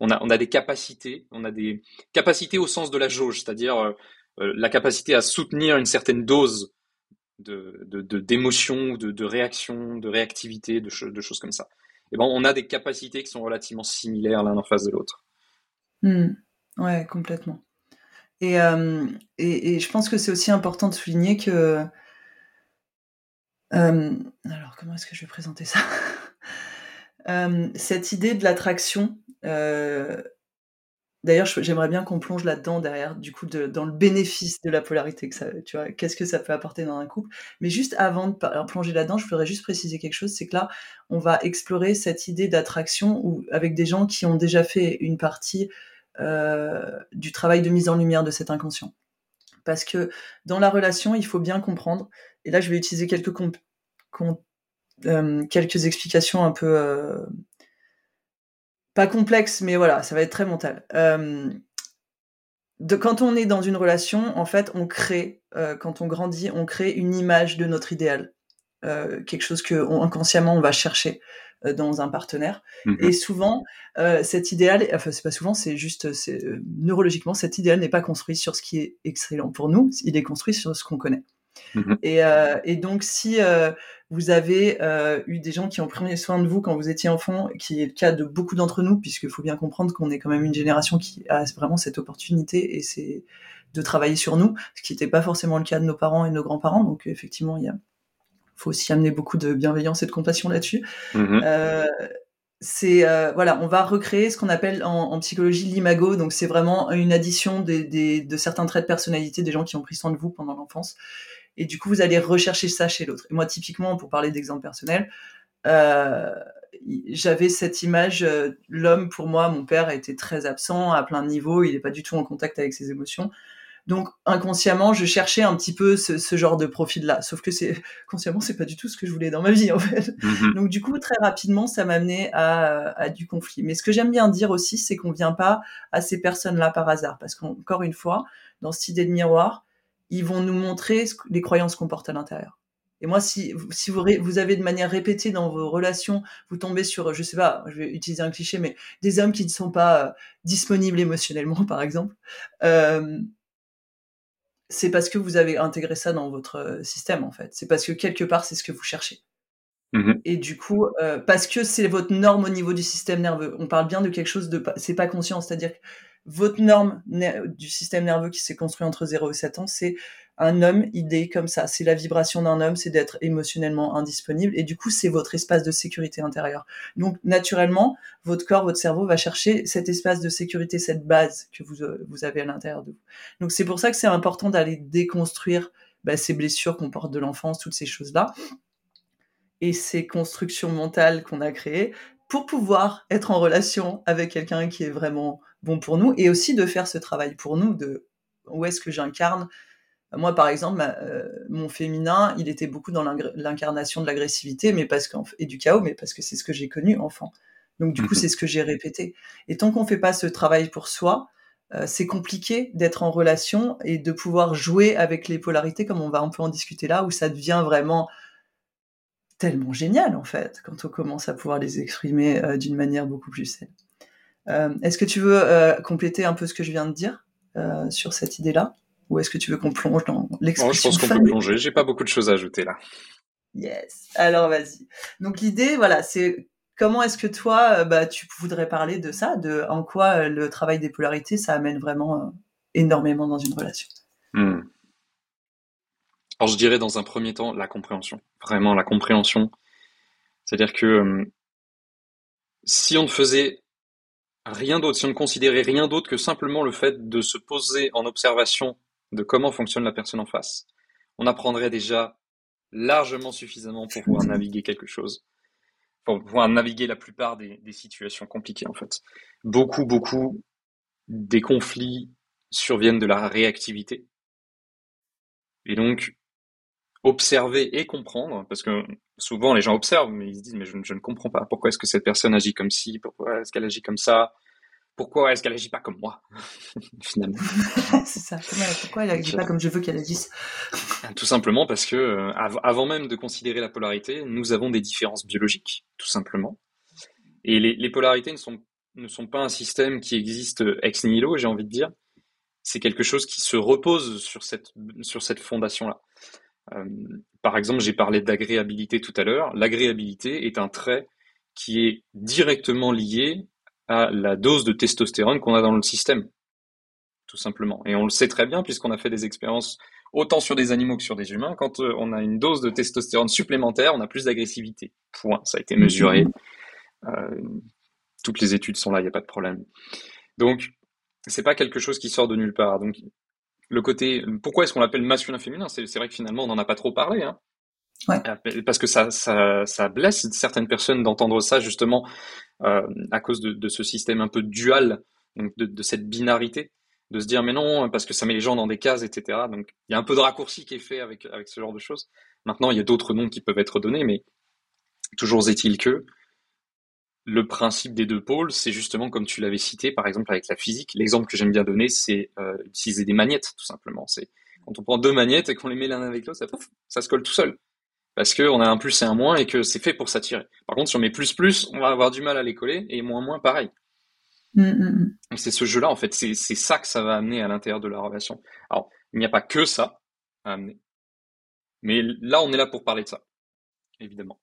Speaker 2: On, a, des capacités, on a des capacités au sens de la jauge, c'est-à-dire euh, la capacité à soutenir une certaine dose de d'émotion, de, de, de, réaction, de réactivité, de, choses comme ça. Et ben, on a des capacités qui sont relativement similaires l'un en face de l'autre.
Speaker 1: Mmh. Ouais, complètement. Et, je pense que c'est aussi important de souligner que alors, comment est-ce que je vais présenter ça? Euh, Cette idée de l'attraction, euh, d'ailleurs, j'aimerais bien qu'on plonge là-dedans derrière, du coup, dans le bénéfice de la polarité tu vois, qu'est-ce que ça peut apporter dans un couple? Mais juste avant de plonger là-dedans, je voudrais juste préciser quelque chose, c'est que là, on va explorer cette idée d'attraction avec des gens qui ont déjà fait une partie euh, du travail de mise en lumière de cet inconscient. Parce que dans la relation, il faut bien comprendre, et là je vais utiliser quelques, euh, quelques explications un peu... Euh, pas complexes, mais voilà, ça va être très mental. Euh, de, quand on est dans une relation, en fait, on crée, quand on grandit, on crée une image de notre idéal. Quelque chose que on, inconsciemment on va chercher dans un partenaire. Mmh Et souvent, euh, cet idéal, enfin c'est pas souvent, c'est juste, c'est neurologiquement, cet idéal n'est pas construit sur ce qui est excellent pour nous, il est construit sur ce qu'on connaît. Mmh et, euh, et, donc, si euh, vous avez euh, eu des gens qui ont pris soin de vous quand vous étiez enfant, qui est le cas de beaucoup d'entre nous, puisqu'il faut bien comprendre qu'on est quand même une génération qui a vraiment cette opportunité et c'est de travailler sur nous, ce qui n'était pas forcément le cas de nos parents et de nos grands-parents. Donc, effectivement, il y a, faut aussi amener beaucoup de bienveillance et de compassion là-dessus. Mmh c'est euh, voilà, on va recréer ce qu'on appelle en, psychologie l'imago. Donc c'est vraiment une addition des, de certains traits de personnalité des gens qui ont pris soin de vous pendant l'enfance. Et du coup, vous allez rechercher ça chez l'autre. Et moi, typiquement, pour parler d'exemple personnel, euh, j'avais cette image. Euh, l'homme, pour moi, mon père était très absent à plein de niveaux. Il n'est pas du tout en contact avec ses émotions. Donc inconsciemment, je cherchais un petit peu ce, genre de profil-là. Sauf que c'est consciemment, c'est pas du tout ce que je voulais dans ma vie en fait. Mm-hmm. Donc du coup, très rapidement, ça m'a amené à, du conflit. Mais ce que j'aime bien dire aussi, c'est qu'on vient pas à ces personnes-là par hasard, parce qu'encore une fois, dans cette idée de miroir, ils vont nous montrer les croyances qu'on porte à l'intérieur. Et moi, si, si vous, vous avez de manière répétée dans vos relations, vous tombez sur, je sais pas, je vais utiliser un cliché, mais des hommes qui ne sont pas euh, disponibles émotionnellement, par exemple, euh, c'est parce que vous avez intégré ça dans votre euh, système en fait. C'est parce que quelque part c'est ce que vous cherchez. Mmh Et du coup, euh, parce que c'est votre norme au niveau du système nerveux. On parle bien de quelque chose de, c'est pas conscient, c'est-à-dire que votre norme du système nerveux qui s'est construit entre 0 et 7 ans, c'est un homme idée comme ça. C'est la vibration d'un homme, c'est d'être émotionnellement indisponible. Et du coup, c'est votre espace de sécurité intérieure. Donc, naturellement, votre corps, votre cerveau va chercher cet espace de sécurité, cette base que vous, euh, vous avez à l'intérieur de vous. Donc, c'est pour ça que c'est important d'aller déconstruire bah, ces blessures qu'on porte de l'enfance, toutes ces choses-là. Et ces constructions mentales qu'on a créées pour pouvoir être en relation avec quelqu'un qui est vraiment bon pour nous et aussi de faire ce travail pour nous de où est-ce que j'incarne moi, par exemple, euh, mon féminin, il était beaucoup dans l'incarnation de l'agressivité, mais parce et du chaos, mais parce que c'est ce que j'ai connu enfant. Donc du coup, mhm. c'est ce que j'ai répété. Et tant qu'on fait pas ce travail pour soi, euh, c'est compliqué d'être en relation et de pouvoir jouer avec les polarités, comme on va un peu en discuter là, où ça devient vraiment tellement génial en fait, quand on commence à pouvoir les exprimer euh, d'une manière beaucoup plus saine. Est-ce que tu veux compléter un peu ce que je viens de dire sur cette idée-là? Ou est-ce que tu veux qu'on plonge dans l'expression
Speaker 2: Je pense qu'on peut plonger. J'ai pas beaucoup de choses à ajouter là.
Speaker 1: Yes. Alors vas-y. Donc l'idée, voilà, c'est comment est-ce que toi, euh, bah, tu voudrais parler de ça, de en quoi euh, le travail des polarités, ça amène vraiment euh, énormément dans une relation? Hmm.
Speaker 2: Alors je dirais dans un premier temps la compréhension. Vraiment la compréhension. C'est-à-dire que si on ne faisait rien d'autre, si on ne considérait rien d'autre que simplement le fait de se poser en observation de comment fonctionne la personne en face, on apprendrait déjà largement suffisamment pour pouvoir naviguer quelque chose, pour pouvoir naviguer la plupart des, situations compliquées en fait. Beaucoup, beaucoup des conflits surviennent de la réactivité. Et donc, observer et comprendre, parce que souvent les gens observent, mais ils se disent, mais je, je ne comprends pas, pourquoi est-ce que cette personne agit comme ci, pourquoi est-ce qu'elle agit comme ça, pourquoi est-ce qu'elle agit pas comme moi finalement
Speaker 1: C'est ça. Pourquoi elle agit pas comme je veux qu'elle agisse?
Speaker 2: Tout simplement parce que euh, avant même de considérer la polarité, nous avons des différences biologiques, tout simplement. Et les, polarités ne sont ne sont pas un système qui existe ex nihilo, j'ai envie de dire. C'est quelque chose qui se repose sur cette sur cette fondation là. Euh, par exemple, j'ai parlé d'agréabilité tout à l'heure. L'agréabilité est un trait qui est directement lié à la dose de testostérone qu'on a dans le système, tout simplement. Et on le sait très bien puisqu'on a fait des expériences autant sur des animaux que sur des humains. Quand euh, on a une dose de testostérone supplémentaire, on a plus d'agressivité. Point. Ça a été mesuré. Euh, toutes les études sont là, il n'y a pas de problème. Donc, c'est pas quelque chose qui sort de nulle part. Donc, le côté, pourquoi est-ce qu'on l'appelle masculin-féminin? C'est vrai que finalement, on n'en a pas trop parlé. Hein. Parce que ça, blesse certaines personnes d'entendre ça justement euh, à cause de, ce système un peu dual, de, cette binarité, de se dire mais non parce que ça met les gens dans des cases, etc. Donc il y a un peu de raccourci qui est fait avec avec ce genre de choses. Maintenant il y a d'autres noms qui peuvent être donnés, mais toujours est-il que le principe des deux pôles, c'est justement comme tu l'avais cité, par exemple avec la physique. L'exemple que j'aime bien donner, c'est euh, utiliser des magnettes, tout simplement. C'est quand on prend deux magnettes et qu'on les met l'un avec l'autre, ça, ça se colle tout seul parce qu'on a un plus et un moins et que c'est fait pour s'attirer. Par contre, si on met plus plus, on va avoir du mal à les coller et moins moins, pareil. Mm, mm, mm. C'est ce jeu-là, en fait, c'est ça que ça va amener à l'intérieur de la relation. Alors, il n'y a pas que ça à amener. Mais là, on est là pour parler de ça, évidemment.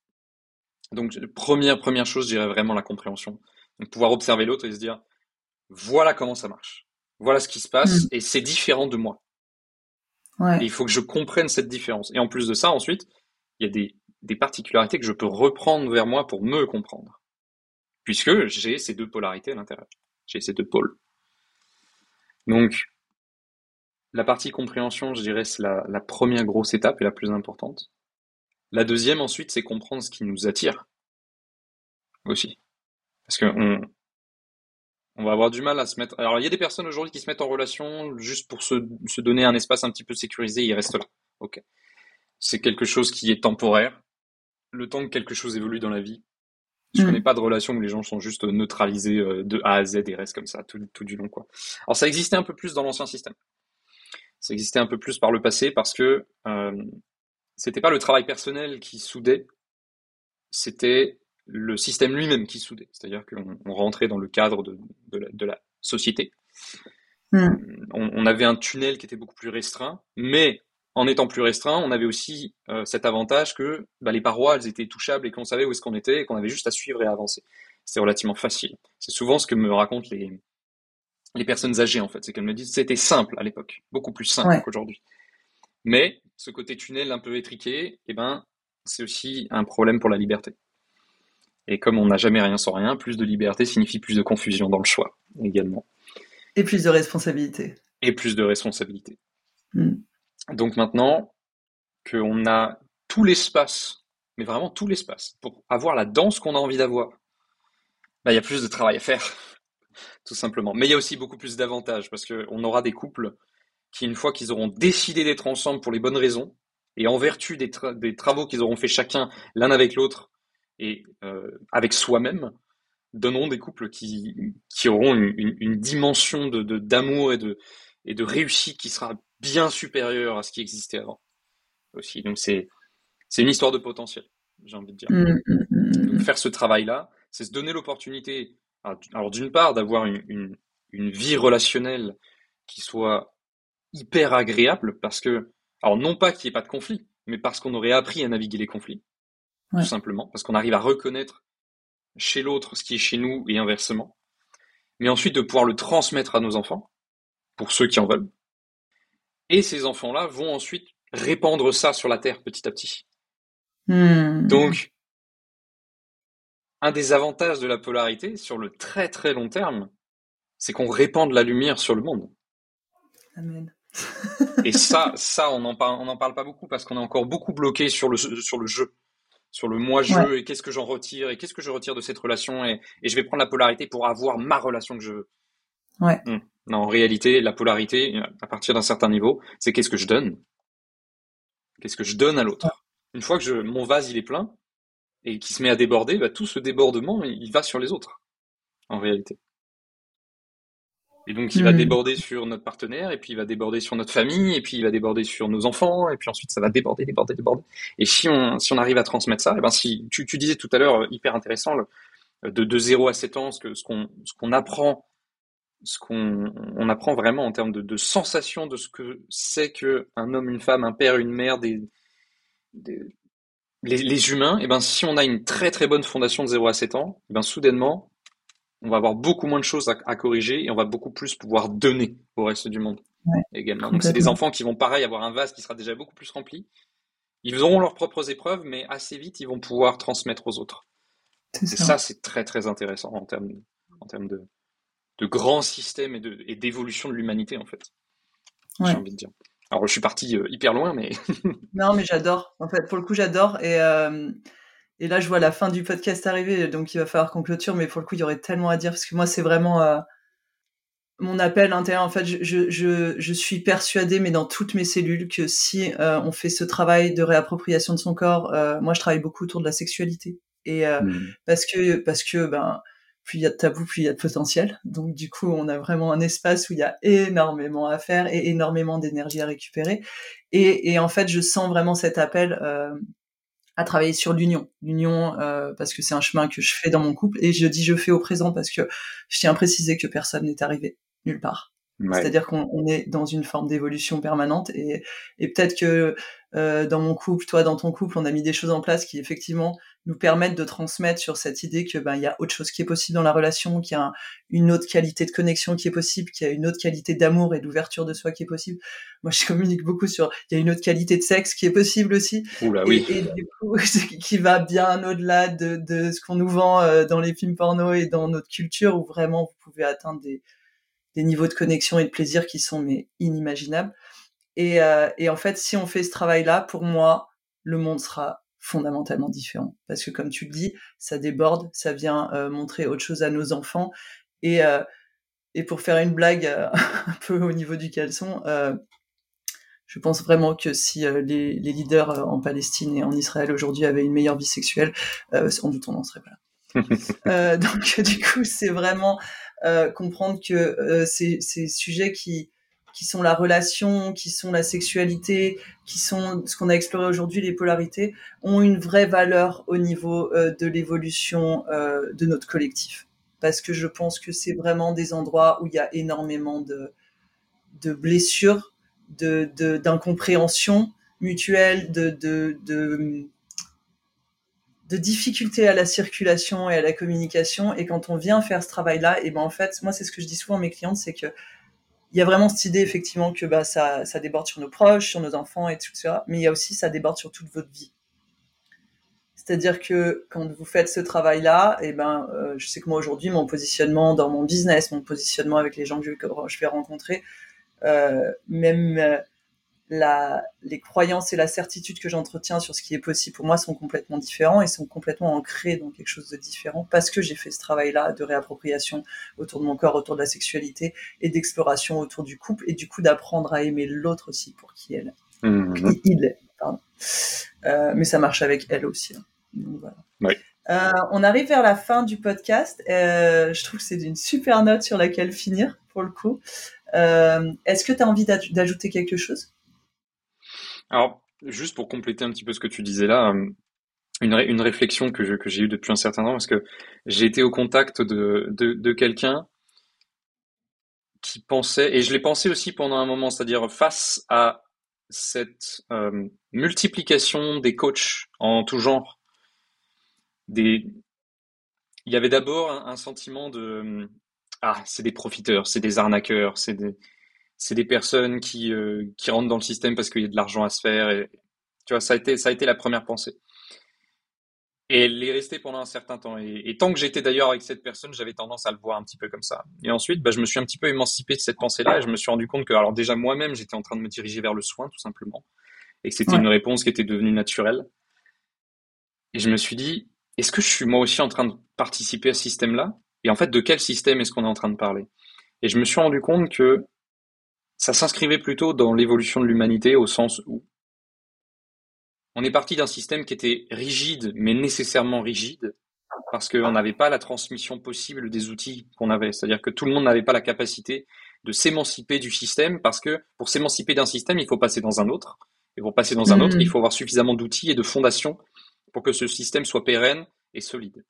Speaker 2: Donc, première, première chose, je dirais vraiment la compréhension. Donc, pouvoir observer l'autre et se dire, voilà comment ça marche. Voilà ce qui se passe et c'est différent de moi. Ouais. il faut que je comprenne cette différence. Et en plus de ça, ensuite, il y a des, particularités que je peux reprendre vers moi pour me comprendre. puisque j'ai ces deux polarités à l'intérieur. J'ai ces deux pôles. Donc, la partie compréhension, je dirais, c'est la, première grosse étape et la plus importante. La deuxième, ensuite, c'est comprendre ce qui nous attire aussi. Parce qu'on on va avoir du mal à se mettre. Alors, il y a des personnes aujourd'hui qui se mettent en relation juste pour se, se donner un espace un petit peu sécurisé, ils restent là. Ok. C'est quelque chose qui est temporaire. Le temps que quelque chose évolue dans la vie. Je mm. connais pas de relation où les gens sont juste neutralisés euh, de A à Z et restent comme ça tout, tout du long, quoi. Alors, ça existait un peu plus dans l'ancien système. Ça existait un peu plus par le passé parce que euh, c'était pas le travail personnel qui soudait, c'était le système lui-même qui soudait. C'est-à-dire qu'on rentrait dans le cadre de, de, la, société. Hmm. On, avait un tunnel qui était beaucoup plus restreint, mais en étant plus restreint, on avait aussi euh, cet avantage que bah, les parois, elles étaient touchables et qu'on savait où est-ce qu'on était et qu'on avait juste à suivre et à avancer. C'était relativement facile. C'est souvent ce que me racontent les, les personnes âgées, en fait. C'est qu'elles me disent c'était simple à l'époque, beaucoup plus simple qu'aujourd'hui. Mais ce côté tunnel un peu étriqué, eh ben, c'est aussi un problème pour la liberté. Et comme on n'a jamais rien sans rien, plus de liberté signifie plus de confusion dans le choix également.
Speaker 1: Et plus de responsabilité.
Speaker 2: Et plus de responsabilité. Donc maintenant qu'on a tout l'espace, mais vraiment tout l'espace, pour avoir la danse qu'on a envie d'avoir, bah, il y a plus de travail à faire, tout simplement. Mais il y a aussi beaucoup plus d'avantages, parce qu'on aura des couples qui, une fois qu'ils auront décidé d'être ensemble pour les bonnes raisons, et en vertu des, travaux qu'ils auront fait chacun l'un avec l'autre, et euh, avec soi-même donneront des couples qui, qui auront une, dimension de, d'amour et de, et de réussite qui sera bien supérieure à ce qui existait avant aussi. Donc c'est, c'est une histoire de potentiel, j'ai envie de dire. Mmh, mmh, mmh, faire ce travail-là, c'est se donner l'opportunité, alors d'une part, d'avoir une, une, une, vie relationnelle qui soit hyper agréable, parce que, alors non pas qu'il n'y ait pas de conflit, mais parce qu'on aurait appris à naviguer les conflits tout simplement, parce qu'on arrive à reconnaître chez l'autre ce qui est chez nous et inversement. Mais ensuite de pouvoir le transmettre à nos enfants, pour ceux qui en veulent. Et ces enfants-là vont ensuite répandre ça sur la Terre petit à petit. Hmm. Donc, un des avantages de la polarité sur le très très long terme, c'est qu'on répande la lumière sur le monde. Amen. et ça, ça, on n'en parle, on en parle pas beaucoup parce qu'on est encore beaucoup bloqué sur le, sur le jeu sur le moi-je et qu'est-ce que j'en retire et qu'est-ce que je retire de cette relation et, et, je vais prendre la polarité pour avoir ma relation que je veux.
Speaker 1: Ouais. Hmm.
Speaker 2: Non, en réalité, la polarité, à partir d'un certain niveau, c'est qu'est-ce que je donne? Qu'est-ce que je donne à l'autre? Une fois que je, mon vase il est plein et qu'il se met à déborder, bah, tout ce débordement il va sur les autres. En réalité. Et donc, il va hmm. déborder sur notre partenaire, et puis il va déborder sur notre famille, et puis il va déborder sur nos enfants, et puis ensuite ça va déborder, déborder, déborder. Et si on, si on arrive à transmettre ça, et eh ben si tu, tu disais tout à l'heure, hyper intéressant, le, de, de 0 à 7 ans, ce qu'on ce qu'on ce qu'on apprend, ce qu'on on apprend vraiment en termes de, de sensation de ce que c'est que un homme, une femme, un père, une mère, des, des les, les, humains, et eh ben si on a une très très bonne fondation de 0 à 7 ans, et eh ben soudainement on va avoir beaucoup moins de choses à, corriger et on va beaucoup plus pouvoir donner au reste du monde également. Donc c'est des enfants qui vont pareil avoir un vase qui sera déjà beaucoup plus rempli. Ils auront leurs propres épreuves, mais assez vite ils vont pouvoir transmettre aux autres. Et ça, c'est très très intéressant en termes, en termes de, de grands systèmes et d'évolution de, l'humanité en fait. J'ai envie de dire. Alors je suis parti euh, hyper loin, mais.
Speaker 1: non, mais j'adore. En fait, pour le coup, j'adore. Et euh, et là, je vois la fin du podcast arriver, donc il va falloir qu'on clôture, mais pour le coup, il y aurait tellement à dire, parce que moi, c'est vraiment euh, mon appel intérieur. En fait, je, je, je, suis persuadée, mais dans toutes mes cellules, que si euh, on fait ce travail de réappropriation de son corps, euh, moi, je travaille beaucoup autour de la sexualité. Et mmh. parce que, parce que, ben, plus il y a de tabou, plus il y a de potentiel. Donc, du coup, on a vraiment un espace où il y a énormément à faire et énormément d'énergie à récupérer. Et, et, en fait, je sens vraiment cet appel à travailler sur l'union. L'union, euh, parce que c'est un chemin que je fais dans mon couple, et je dis je fais au présent parce que je tiens à préciser que personne n'est arrivé nulle part. C'est-à-dire qu'on est dans une forme d'évolution permanente et, et peut-être que euh, dans mon couple, toi dans ton couple, on a mis des choses en place qui effectivement nous permettent de transmettre sur cette idée que ben il y a autre chose qui est possible dans la relation, qu'il y a une autre qualité de connexion qui est possible, qu'il y a une autre qualité d'amour et d'ouverture de soi qui est possible. Moi, je communique beaucoup sur il y a une autre qualité de sexe qui est possible aussi.
Speaker 2: Oula, oui.
Speaker 1: et, du coup, qui va bien au-delà de, de ce qu'on nous vend euh, dans les films porno et dans notre culture où vraiment vous pouvez atteindre des des niveaux de connexion et de plaisir qui sont mais inimaginables. Et, euh, et en fait, si on fait ce travail-là, pour moi, le monde sera fondamentalement différent. Parce que comme tu le dis, ça déborde, ça vient euh, montrer autre chose à nos enfants. Et, euh, et pour faire une blague euh, un peu au niveau du caleçon, je pense vraiment que si les, les, leaders en Palestine et en Israël aujourd'hui avaient une meilleure vie sexuelle, sans doute on n'en serait pas là. donc du coup, c'est vraiment comprendre que ces, ces, sujets qui qui sont la relation, qui sont la sexualité, qui sont ce qu'on a exploré aujourd'hui, les polarités, ont une vraie valeur au niveau euh, de l'évolution de notre collectif. Parce que je pense que c'est vraiment des endroits où il y a énormément de, de blessures, d'incompréhension mutuelle, de, de, de de difficultés à la circulation et à la communication. Et quand on vient faire ce travail-là, et ben en fait, moi c'est ce que je dis souvent à mes clientes, c'est que il y a vraiment cette idée effectivement que bah ça, ça déborde sur nos proches, sur nos enfants et tout ça, mais il y a aussi ça déborde sur toute votre vie. C'est-à-dire que quand vous faites ce travail-là, et ben euh, je sais que moi aujourd'hui mon positionnement dans mon business, mon positionnement avec les gens que je, vais rencontrer, euh, même euh, la, les croyances et la certitude que j'entretiens sur ce qui est possible pour moi sont complètement différents et sont complètement ancrés dans quelque chose de différent parce que j'ai fait ce travail-là de réappropriation autour de mon corps, autour de la sexualité et d'exploration autour du couple et du coup d'apprendre à aimer l'autre aussi pour qui elle mmh. il est. Euh, mais ça marche avec elle aussi. Hein. Donc, voilà.
Speaker 2: oui.
Speaker 1: euh, on arrive vers la fin du podcast. Euh, je trouve que c'est une super note sur laquelle finir pour le coup. Est-ce que tu as envie d'ajouter quelque chose?
Speaker 2: Alors, juste pour compléter un petit peu ce que tu disais là, euh, une, réflexion que, j'ai eue depuis un certain temps, parce que j'ai été au contact de, quelqu'un qui pensait, et je l'ai pensé aussi pendant un moment, c'est-à-dire face à cette euh, multiplication des coachs en tout genre, il y avait d'abord un, un, sentiment de ah c'est des profiteurs, c'est des arnaqueurs, c'est des c'est des personnes qui, euh, qui rentrent dans le système parce qu'il y a de l'argent à se faire. Et, tu vois, ça a été, ça a été la première pensée. Et elle est restée pendant un certain temps. Et, tant que j'étais d'ailleurs avec cette personne, j'avais tendance à le voir un petit peu comme ça. Et ensuite, bah, je me suis un petit peu émancipé de cette pensée-là et je me suis rendu compte que, alors déjà moi-même, j'étais en train de me diriger vers le soin, tout simplement. Et que c'était une réponse qui était devenue naturelle. Et je me suis dit, est-ce que je suis moi aussi en train de participer à ce système-là? Et en fait, de quel système est-ce qu'on est en train de parler? Et je me suis rendu compte que ça s'inscrivait plutôt dans l'évolution de l'humanité au sens où on est parti d'un système qui était rigide, mais nécessairement rigide, parce qu'on n'avait pas la transmission possible des outils qu'on avait. C'est-à-dire que tout le monde n'avait pas la capacité de s'émanciper du système, parce que pour s'émanciper d'un système, il faut passer dans un autre. Et pour passer dans un autre, il mmh. faut avoir suffisamment d'outils et de fondations pour que ce système soit pérenne et solide.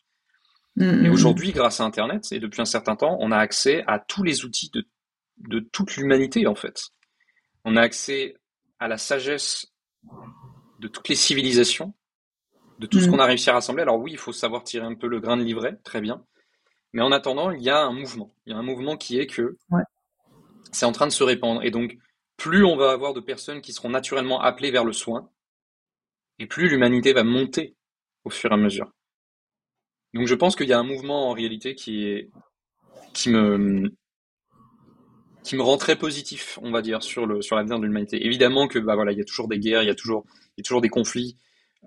Speaker 2: Mmh, et aujourd'hui, grâce à Internet, et depuis un certain temps, on a accès à tous les outils de de toute l'humanité en fait. On a accès à la sagesse de toutes les civilisations, de tout ce mm. qu'on a réussi à rassembler. Alors oui, il faut savoir tirer un peu le grain de livret, très bien. Mais en attendant, il y a un mouvement. Il y a un mouvement qui est que c'est en train de se répandre. Et donc, plus on va avoir de personnes qui seront naturellement appelées vers le soin, et plus l'humanité va monter au fur et à mesure. Donc je pense qu'il y a un mouvement en réalité qui est qui me qui me rend très positif, on va dire, sur le sur l'avenir de l'humanité. Évidemment que bah voilà, il y a toujours des guerres, il y a toujours il y a toujours des conflits.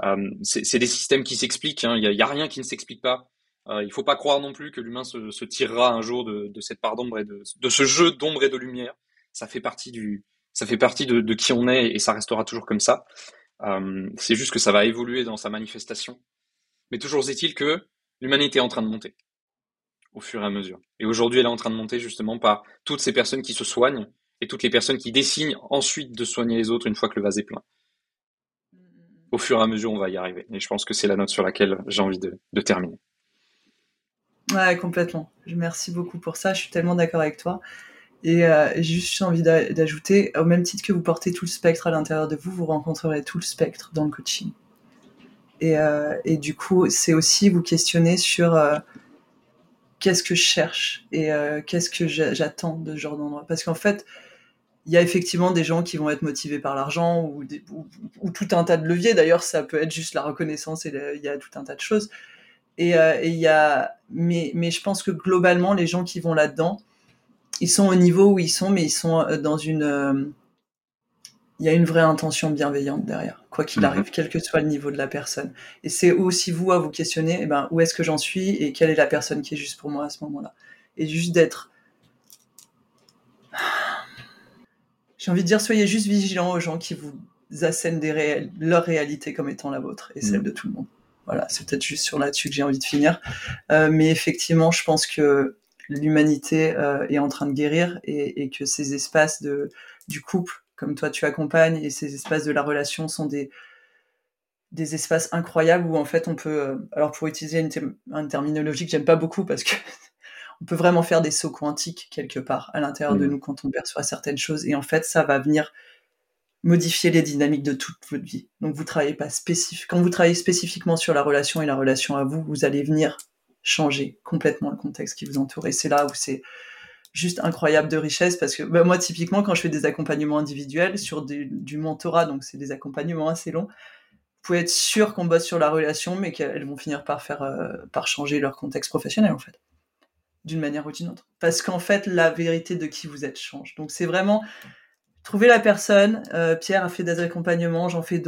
Speaker 2: Euh, c'est des systèmes qui s'expliquent. Hein. Il y, a, rien qui ne s'explique pas. Euh, il faut pas croire non plus que l'humain se, se, tirera un jour de, de cette part d'ombre et de, de ce jeu d'ombre et de lumière. Ça fait partie du ça fait partie de, de qui on est et ça restera toujours comme ça. Euh, c'est juste que ça va évoluer dans sa manifestation. Mais toujours est-il que l'humanité est en train de monter au fur et à mesure. Et aujourd'hui, elle est en train de monter justement par toutes ces personnes qui se soignent et toutes les personnes qui dessinent ensuite de soigner les autres une fois que le vase est plein. Au fur et à mesure, on va y arriver. Et je pense que c'est la note sur laquelle j'ai envie de, terminer.
Speaker 1: Ouais, complètement. Merci beaucoup pour ça. Je suis tellement d'accord avec toi. Et euh, j'ai juste envie d'ajouter, au même titre que vous portez tout le spectre à l'intérieur de vous, vous rencontrerez tout le spectre dans le coaching. Et, euh, du coup, c'est aussi vous questionner sur euh, qu'est-ce que je cherche et euh, qu'est-ce que j'attends de ce genre d'endroit. Parce qu'en fait, il y a effectivement des gens qui vont être motivés par l'argent ou, ou, tout un tas de leviers. D'ailleurs, ça peut être juste la reconnaissance et il y a tout un tas de choses. Et, euh, y a, mais, mais je pense que globalement, les gens qui vont là-dedans, ils sont au niveau où ils sont, mais ils sont euh, dans une. Il y a une vraie intention bienveillante derrière, quoi qu'il mhm. arrive, quel que soit le niveau de la personne. Et c'est aussi vous à vous questionner, eh ben, où est-ce que j'en suis et quelle est la personne qui est juste pour moi à ce moment-là. Et juste d'être. J'ai envie de dire, soyez juste vigilants aux gens qui vous assènent des réels, leur réalité comme étant la vôtre et celle mhm. de tout le monde. Voilà, c'est peut-être juste sur là-dessus que j'ai envie de finir. Euh, mais effectivement, je pense que l'humanité euh, est en train de guérir et, et, que ces espaces de, du couple, comme toi tu accompagnes, et ces espaces de la relation sont des, des espaces incroyables où en fait on peut, euh, alors pour utiliser une, une terminologie que j'aime pas beaucoup parce que on peut vraiment faire des sauts quantiques quelque part à l'intérieur de mmh. nous quand on perçoit certaines choses et en fait ça va venir modifier les dynamiques de toute votre vie. Donc vous travaillez pas spécifique. Quand vous travaillez spécifiquement sur la relation et la relation à vous, vous allez venir changer complètement le contexte qui vous entoure. Et c'est là où c'est juste incroyable de richesse parce que bah, moi typiquement quand je fais des accompagnements individuels sur du, mentorat, donc c'est des accompagnements assez longs, vous pouvez être sûr qu'on bosse sur la relation, mais qu'elles vont finir par faire euh, par changer leur contexte professionnel en fait, d'une manière ou d'une autre. Parce qu'en fait la vérité de qui vous êtes change. Donc c'est vraiment Trouver la personne. Euh, Pierre a fait des accompagnements, j'en fais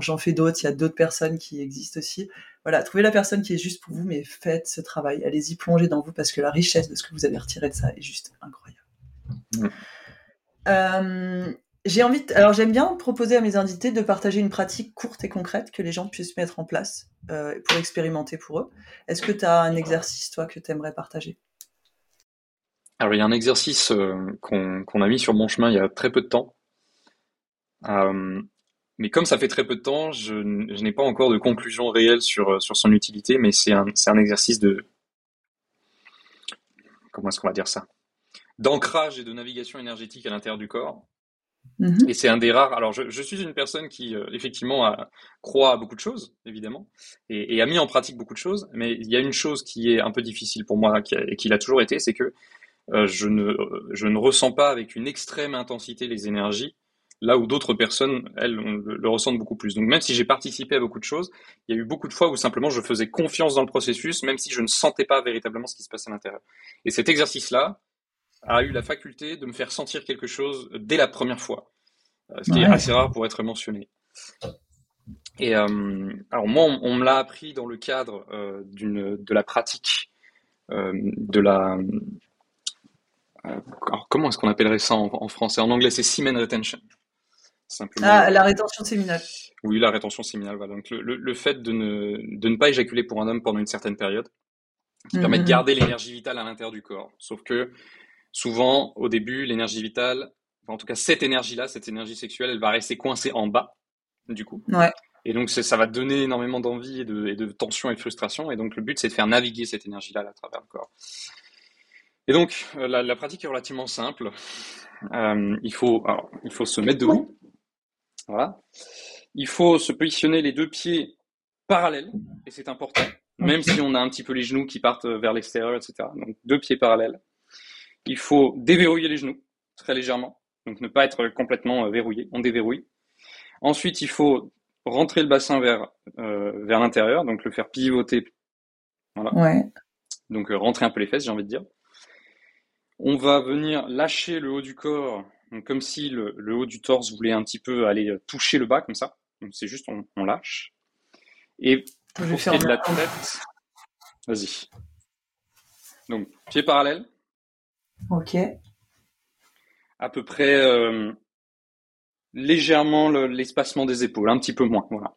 Speaker 1: j'en fais d'autres. Il y a d'autres personnes qui existent aussi. Voilà, trouvez la personne qui est juste pour vous, mais faites ce travail. Allez-y, plongez dans vous parce que la richesse de ce que vous avez retiré de ça est juste incroyable. Euh, j'ai envie, alors j'aime bien proposer à mes invités de partager une pratique courte et concrète que les gens puissent mettre en place euh, pour expérimenter pour eux. Est-ce que tu as un exercice, toi, que tu aimerais partager?
Speaker 2: Alors il y a un exercice euh, qu'on a mis sur mon chemin il y a très peu de temps. Euh, mais comme ça fait très peu de temps, je, n'ai pas encore de conclusion réelle sur, sur son utilité, mais c'est un, un exercice de... Comment est-ce qu'on va dire ça? D'ancrage et de navigation énergétique à l'intérieur du corps. Mm-hmm. Et c'est un des rares. Alors, je, suis une personne qui, euh, effectivement, a, croit à beaucoup de choses, évidemment, et, a mis en pratique beaucoup de choses. Mais il y a une chose qui est un peu difficile pour moi et qui l'a toujours été, c'est que euh, je, ne, je ne ressens pas avec une extrême intensité les énergies, là où d'autres personnes, elles, le, ressentent beaucoup plus. Donc même si j'ai participé à beaucoup de choses, il y a eu beaucoup de fois où simplement je faisais confiance dans le processus, même si je ne sentais pas véritablement ce qui se passait à l'intérieur. Et cet exercice-là a eu la faculté de me faire sentir quelque chose dès la première fois, euh, ce qui est assez rare pour être mentionné. Et euh, alors moi, on, me l'a appris dans le cadre euh, d'une de la pratique euh, de la alors comment est-ce qu'on appellerait ça en, français? En anglais, c'est semen retention.
Speaker 1: Simplement. Ah, la rétention séminale.
Speaker 2: Oui, la rétention séminale. Voilà. Donc le, fait de ne, de ne pas éjaculer pour un homme pendant une certaine période, qui permet de mhm. garder l'énergie vitale à l'intérieur du corps. Sauf que souvent, au début, l'énergie vitale, en tout cas cette énergie-là, cette énergie sexuelle, elle va rester coincée en bas, du coup.
Speaker 1: Ouais.
Speaker 2: Et donc ça va donner énormément d'envie et de, et de tension et de frustration. Et donc le but, c'est de faire naviguer cette énergie-là à travers le corps. Et donc, euh, la, pratique est relativement simple. Euh, il, faut, il faut se mettre debout. Voilà. Il faut se positionner les deux pieds parallèles, et c'est important, même si on a un petit peu les genoux qui partent vers l'extérieur, etc. Donc, deux pieds parallèles. Il faut déverrouiller les genoux, très légèrement. Donc, ne pas être complètement euh, verrouillé. On déverrouille. Ensuite, il faut rentrer le bassin vers, vers l'intérieur, donc le faire pivoter. Voilà.
Speaker 1: Ouais.
Speaker 2: Donc, rentrer un peu les fesses, j'ai envie de dire. On va venir lâcher le haut du corps, comme si le, haut du torse voulait un petit peu aller euh, toucher le bas, comme ça. Donc c'est juste, on, lâche. Et pour de la tête, vas-y. Donc, pied parallèle.
Speaker 1: Ok.
Speaker 2: À peu près euh, légèrement l'espacement des épaules, un petit peu moins. Voilà.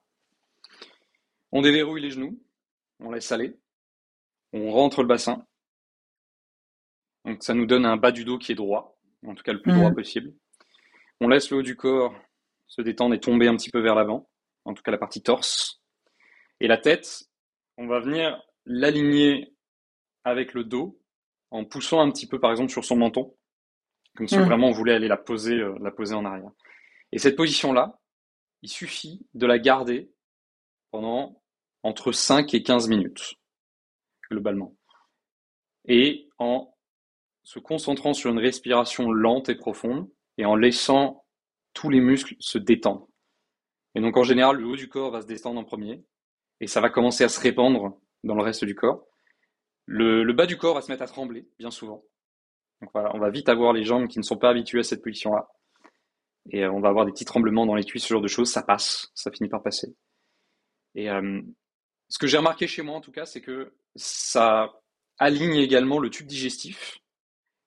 Speaker 2: On déverrouille les genoux, on laisse aller, on rentre le bassin, donc ça nous donne un bas du dos qui est droit, en tout cas le plus droit mhm. possible. On laisse le haut du corps se détendre et tomber un petit peu vers l'avant, en tout cas la partie torse. Et la tête, on va venir l'aligner avec le dos en poussant un petit peu par exemple sur son menton. comme si vraiment on voulait aller la poser, euh, la poser en arrière. Et cette position-là, il suffit de la garder pendant entre 5 et 15 minutes, globalement. Et en se concentrant sur une respiration lente et profonde, et en laissant tous les muscles se détendre. Et donc en général, le haut du corps va se détendre en premier, et ça va commencer à se répandre dans le reste du corps. Le, bas du corps va se mettre à trembler, bien souvent. Donc voilà, on va vite avoir les jambes qui ne sont pas habituées à cette position-là. Et euh, on va avoir des petits tremblements dans les cuisses, ce genre de choses, ça passe, ça finit par passer. Et euh, ce que j'ai remarqué chez moi en tout cas, c'est que ça aligne également le tube digestif.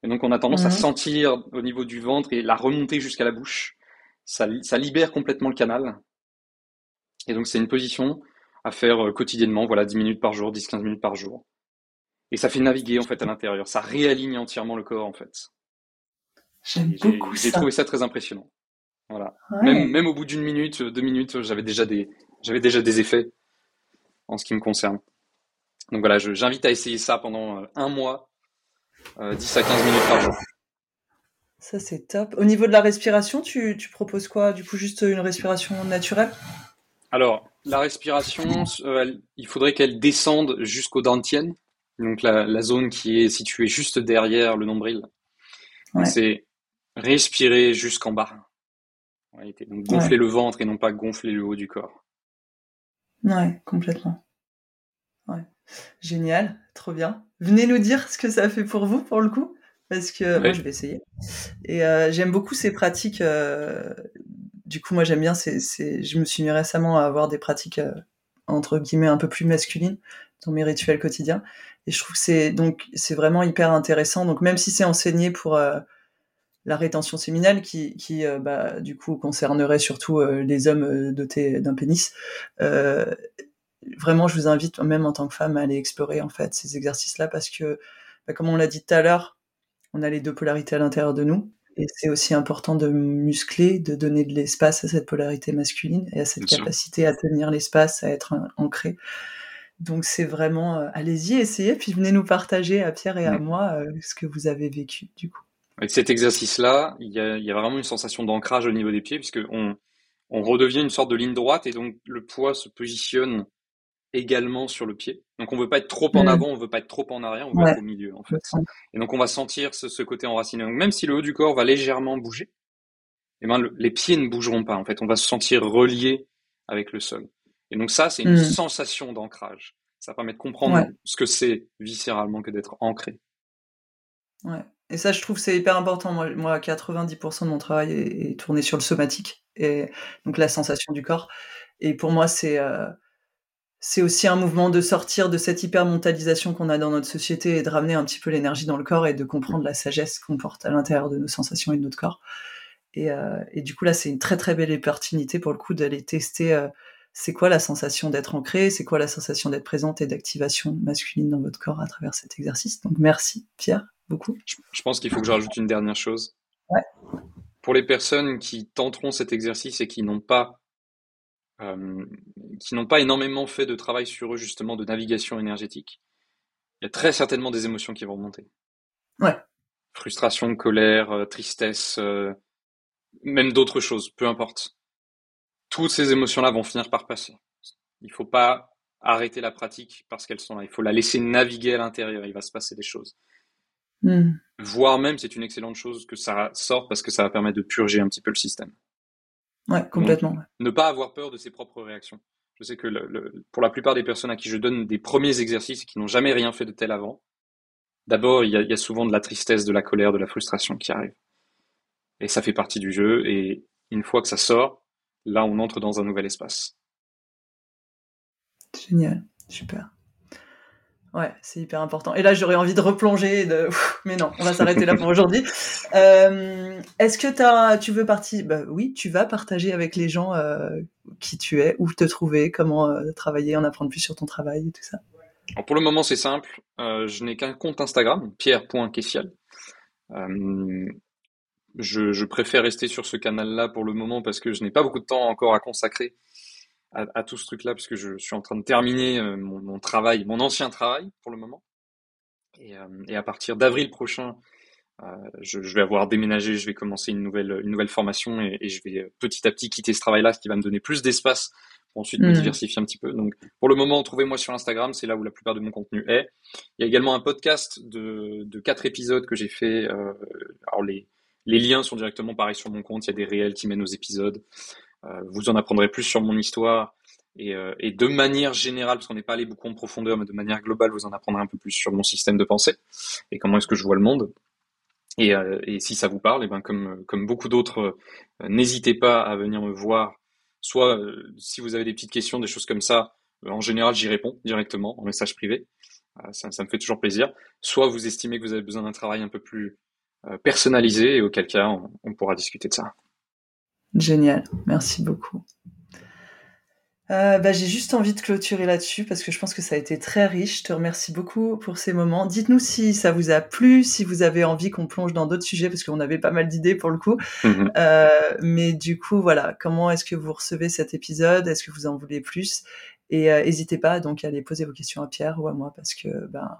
Speaker 2: Et donc on a tendance à sentir au niveau du ventre et la remonter jusqu'à la bouche. Ça, ça libère complètement le canal. Et donc c'est une position à faire euh, quotidiennement, voilà, 10 minutes par jour, 10-15 minutes par jour. Et ça fait naviguer en fait à l'intérieur. Ça réaligne entièrement le corps en fait.
Speaker 1: J'aime beaucoup
Speaker 2: ça. J'ai trouvé ça très impressionnant. Voilà. Même, même au bout d'une minute, deux minutes, j'avais déjà des, j'avais déjà des effets en ce qui me concerne. Donc voilà, j'invite à essayer ça pendant euh, un mois, 10 euh, à 15 minutes par jour.
Speaker 1: Ça c'est top. Au niveau de la respiration, tu, tu proposes quoi Du coup, juste une respiration naturelle?
Speaker 2: Alors, la respiration, euh, il faudrait qu'elle descende jusqu'au dantienne, donc la, zone qui est située juste derrière le nombril. C'est respirer jusqu'en bas. Donc gonfler le ventre et non pas gonfler le haut du corps.
Speaker 1: Ouais, complètement. Ouais. Génial, trop bien. Venez nous dire ce que ça fait pour vous, pour le coup, parce que moi je vais essayer. Et euh, j'aime beaucoup ces pratiques. Euh, du coup, moi j'aime bien. C'est, je me suis mis récemment à avoir des pratiques euh, entre guillemets un peu plus masculines dans mes rituels quotidiens. Et je trouve que c'est donc c'est vraiment hyper intéressant. Donc même si c'est enseigné pour la rétention séminale qui, qui euh, bah, du coup concernerait surtout euh, les hommes euh, dotés d'un pénis. Vraiment, je vous invite même en tant que femme à aller explorer en fait ces exercices-là parce que, bah, comme on l'a dit tout à l'heure, on a les deux polarités à l'intérieur de nous. Et c'est aussi important de muscler, de donner de l'espace à cette polarité masculine et à cette capacité à tenir l'espace, à être ancré. Donc c'est vraiment, allez-y, essayez, puis venez nous partager à Pierre et à moi ce que vous avez vécu du coup.
Speaker 2: Avec cet exercice-là, il y a, vraiment une sensation d'ancrage au niveau des pieds, puisque on, redevient une sorte de ligne droite et donc le poids se positionne également sur le pied. Donc on veut pas être trop en mm. avant, on veut pas être trop en arrière, on veut être au milieu en fait. Et donc on va sentir ce, côté enraciné. Donc même si le haut du corps va légèrement bouger, eh ben les pieds ne bougeront pas en fait. On va se sentir relié avec le sol. Et donc ça, c'est une mm. sensation d'ancrage. Ça permet de comprendre ce que c'est viscéralement que d'être ancré.
Speaker 1: Ouais. Et ça, je trouve c'est hyper important. Moi, moi 90% de mon travail est, tourné sur le somatique, et donc la sensation du corps. Et pour moi, c'est euh, c'est aussi un mouvement de sortir de cette hypermentalisation qu'on a dans notre société et de ramener un petit peu l'énergie dans le corps et de comprendre la sagesse qu'on porte à l'intérieur de nos sensations et de notre corps. Et, euh, et du coup, là, c'est une très très belle opportunité pour le coup d'aller tester euh, c'est quoi la sensation d'être ancré, c'est quoi la sensation d'être présente et d'activation masculine dans votre corps à travers cet exercice. Donc merci Pierre beaucoup.
Speaker 2: Je, pense qu'il faut que je rajoute une dernière chose. Pour les personnes qui tenteront cet exercice et qui n'ont pas euh, qui n'ont pas énormément fait de travail sur eux justement de navigation énergétique, il y a très certainement des émotions qui vont remonter.
Speaker 1: Ouais.
Speaker 2: Frustration, colère, euh, tristesse, euh, même d'autres choses, peu importe. Toutes ces émotions-là vont finir par passer. Il faut pas arrêter la pratique parce qu'elles sont là. Il faut la laisser naviguer à l'intérieur. Il va se passer des choses. Hmm. Voire même, c'est une excellente chose que ça sorte parce que ça va permettre de purger un petit peu le système.
Speaker 1: Ouais, complètement.
Speaker 2: ne pas avoir peur de ses propres réactions. Je sais que pour la plupart des personnes à qui je donne des premiers exercices qui n'ont jamais rien fait de tel avant, d'abord, il y, a, souvent de la tristesse, de la colère, de la frustration qui arrive. Et ça fait partie du jeu. Et une fois que ça sort, là, on entre dans un nouvel espace.
Speaker 1: Génial, super. Ouais, c'est hyper important. Et là, j'aurais envie de replonger, de... mais non, on va s'arrêter là pour aujourd'hui. Euh, est-ce que as, tu veux partir bah, Oui, tu vas partager avec les gens euh, qui tu es, où te trouver, comment euh, travailler, en apprendre plus sur ton travail et tout ça?
Speaker 2: Alors pour le moment, c'est simple. je n'ai qu'un compte Instagram, pierre.kessial. Je, je, préfère rester sur ce canal-là pour le moment parce que je n'ai pas beaucoup de temps encore à consacrer à, tout ce truc-là, puisque je suis en train de terminer euh, mon, travail, mon ancien travail pour le moment. Et, euh, et à partir d'avril prochain, je, vais avoir déménagé, je vais commencer une nouvelle, une nouvelle formation et, et je vais petit à petit quitter ce travail-là, ce qui va me donner plus d'espace pour ensuite me hmm. diversifier un petit peu. Donc, pour le moment, trouvez-moi sur Instagram, c'est là où la plupart de mon contenu est. Il y a également un podcast de, de quatre épisodes que j'ai fait. Euh, alors, les, les liens sont directement pareils sur mon compte. Il y a des réels qui mènent aux épisodes. Euh, vous en apprendrez plus sur mon histoire. Et, euh, et de manière générale, parce qu'on n'est pas allé beaucoup en profondeur, mais de manière globale, vous en apprendrez un peu plus sur mon système de pensée et comment est-ce que je vois le monde. Et, euh, si ça vous parle, et eh ben comme, comme beaucoup d'autres, n'hésitez pas à venir me voir Soit si vous avez des petites questions, des choses comme ça, en général j'y réponds directement en message privé. Ça, me fait toujours plaisir. Soit vous estimez que vous avez besoin d'un travail un peu plus personnalisé et auquel cas on pourra discuter de ça.
Speaker 1: Génial, merci beaucoup. Euh, bah, j'ai juste envie de clôturer là-dessus parce que je pense que ça a été très riche. Je te remercie beaucoup pour ces moments. Dites-nous si ça vous a plu, si vous avez envie qu'on plonge dans d'autres sujets parce qu'on avait pas mal d'idées pour le coup. Mm-hmm. Euh, mais du coup, voilà, comment est-ce que vous recevez cet épisode? Est-ce que vous en voulez plus? Et euh, n'hésitez pas donc à aller poser vos questions à Pierre ou à moi parce que ben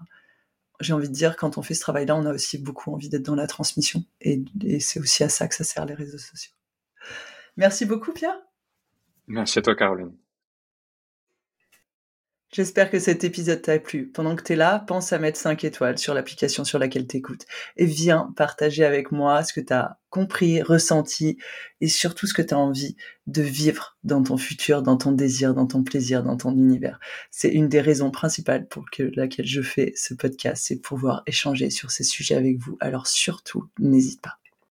Speaker 1: j'ai envie de dire quand on fait ce travail-là, on a aussi beaucoup envie d'être dans la transmission et, et c'est aussi à ça que ça sert les réseaux sociaux. Merci beaucoup, Pierre.
Speaker 2: Merci à toi, Caroline.
Speaker 1: J'espère que cet épisode t'a plu. Pendant que tu es là, pense à mettre 5 étoiles sur l'application sur laquelle t'écoutes et viens partager avec moi ce que tu as compris, ressenti et surtout ce que tu as envie de vivre dans ton futur, dans ton désir, dans ton plaisir, dans ton univers. C'est une des raisons principales pour laquelle je fais ce podcast, c'est pouvoir échanger sur ces sujets avec vous. Alors surtout, n'hésite pas.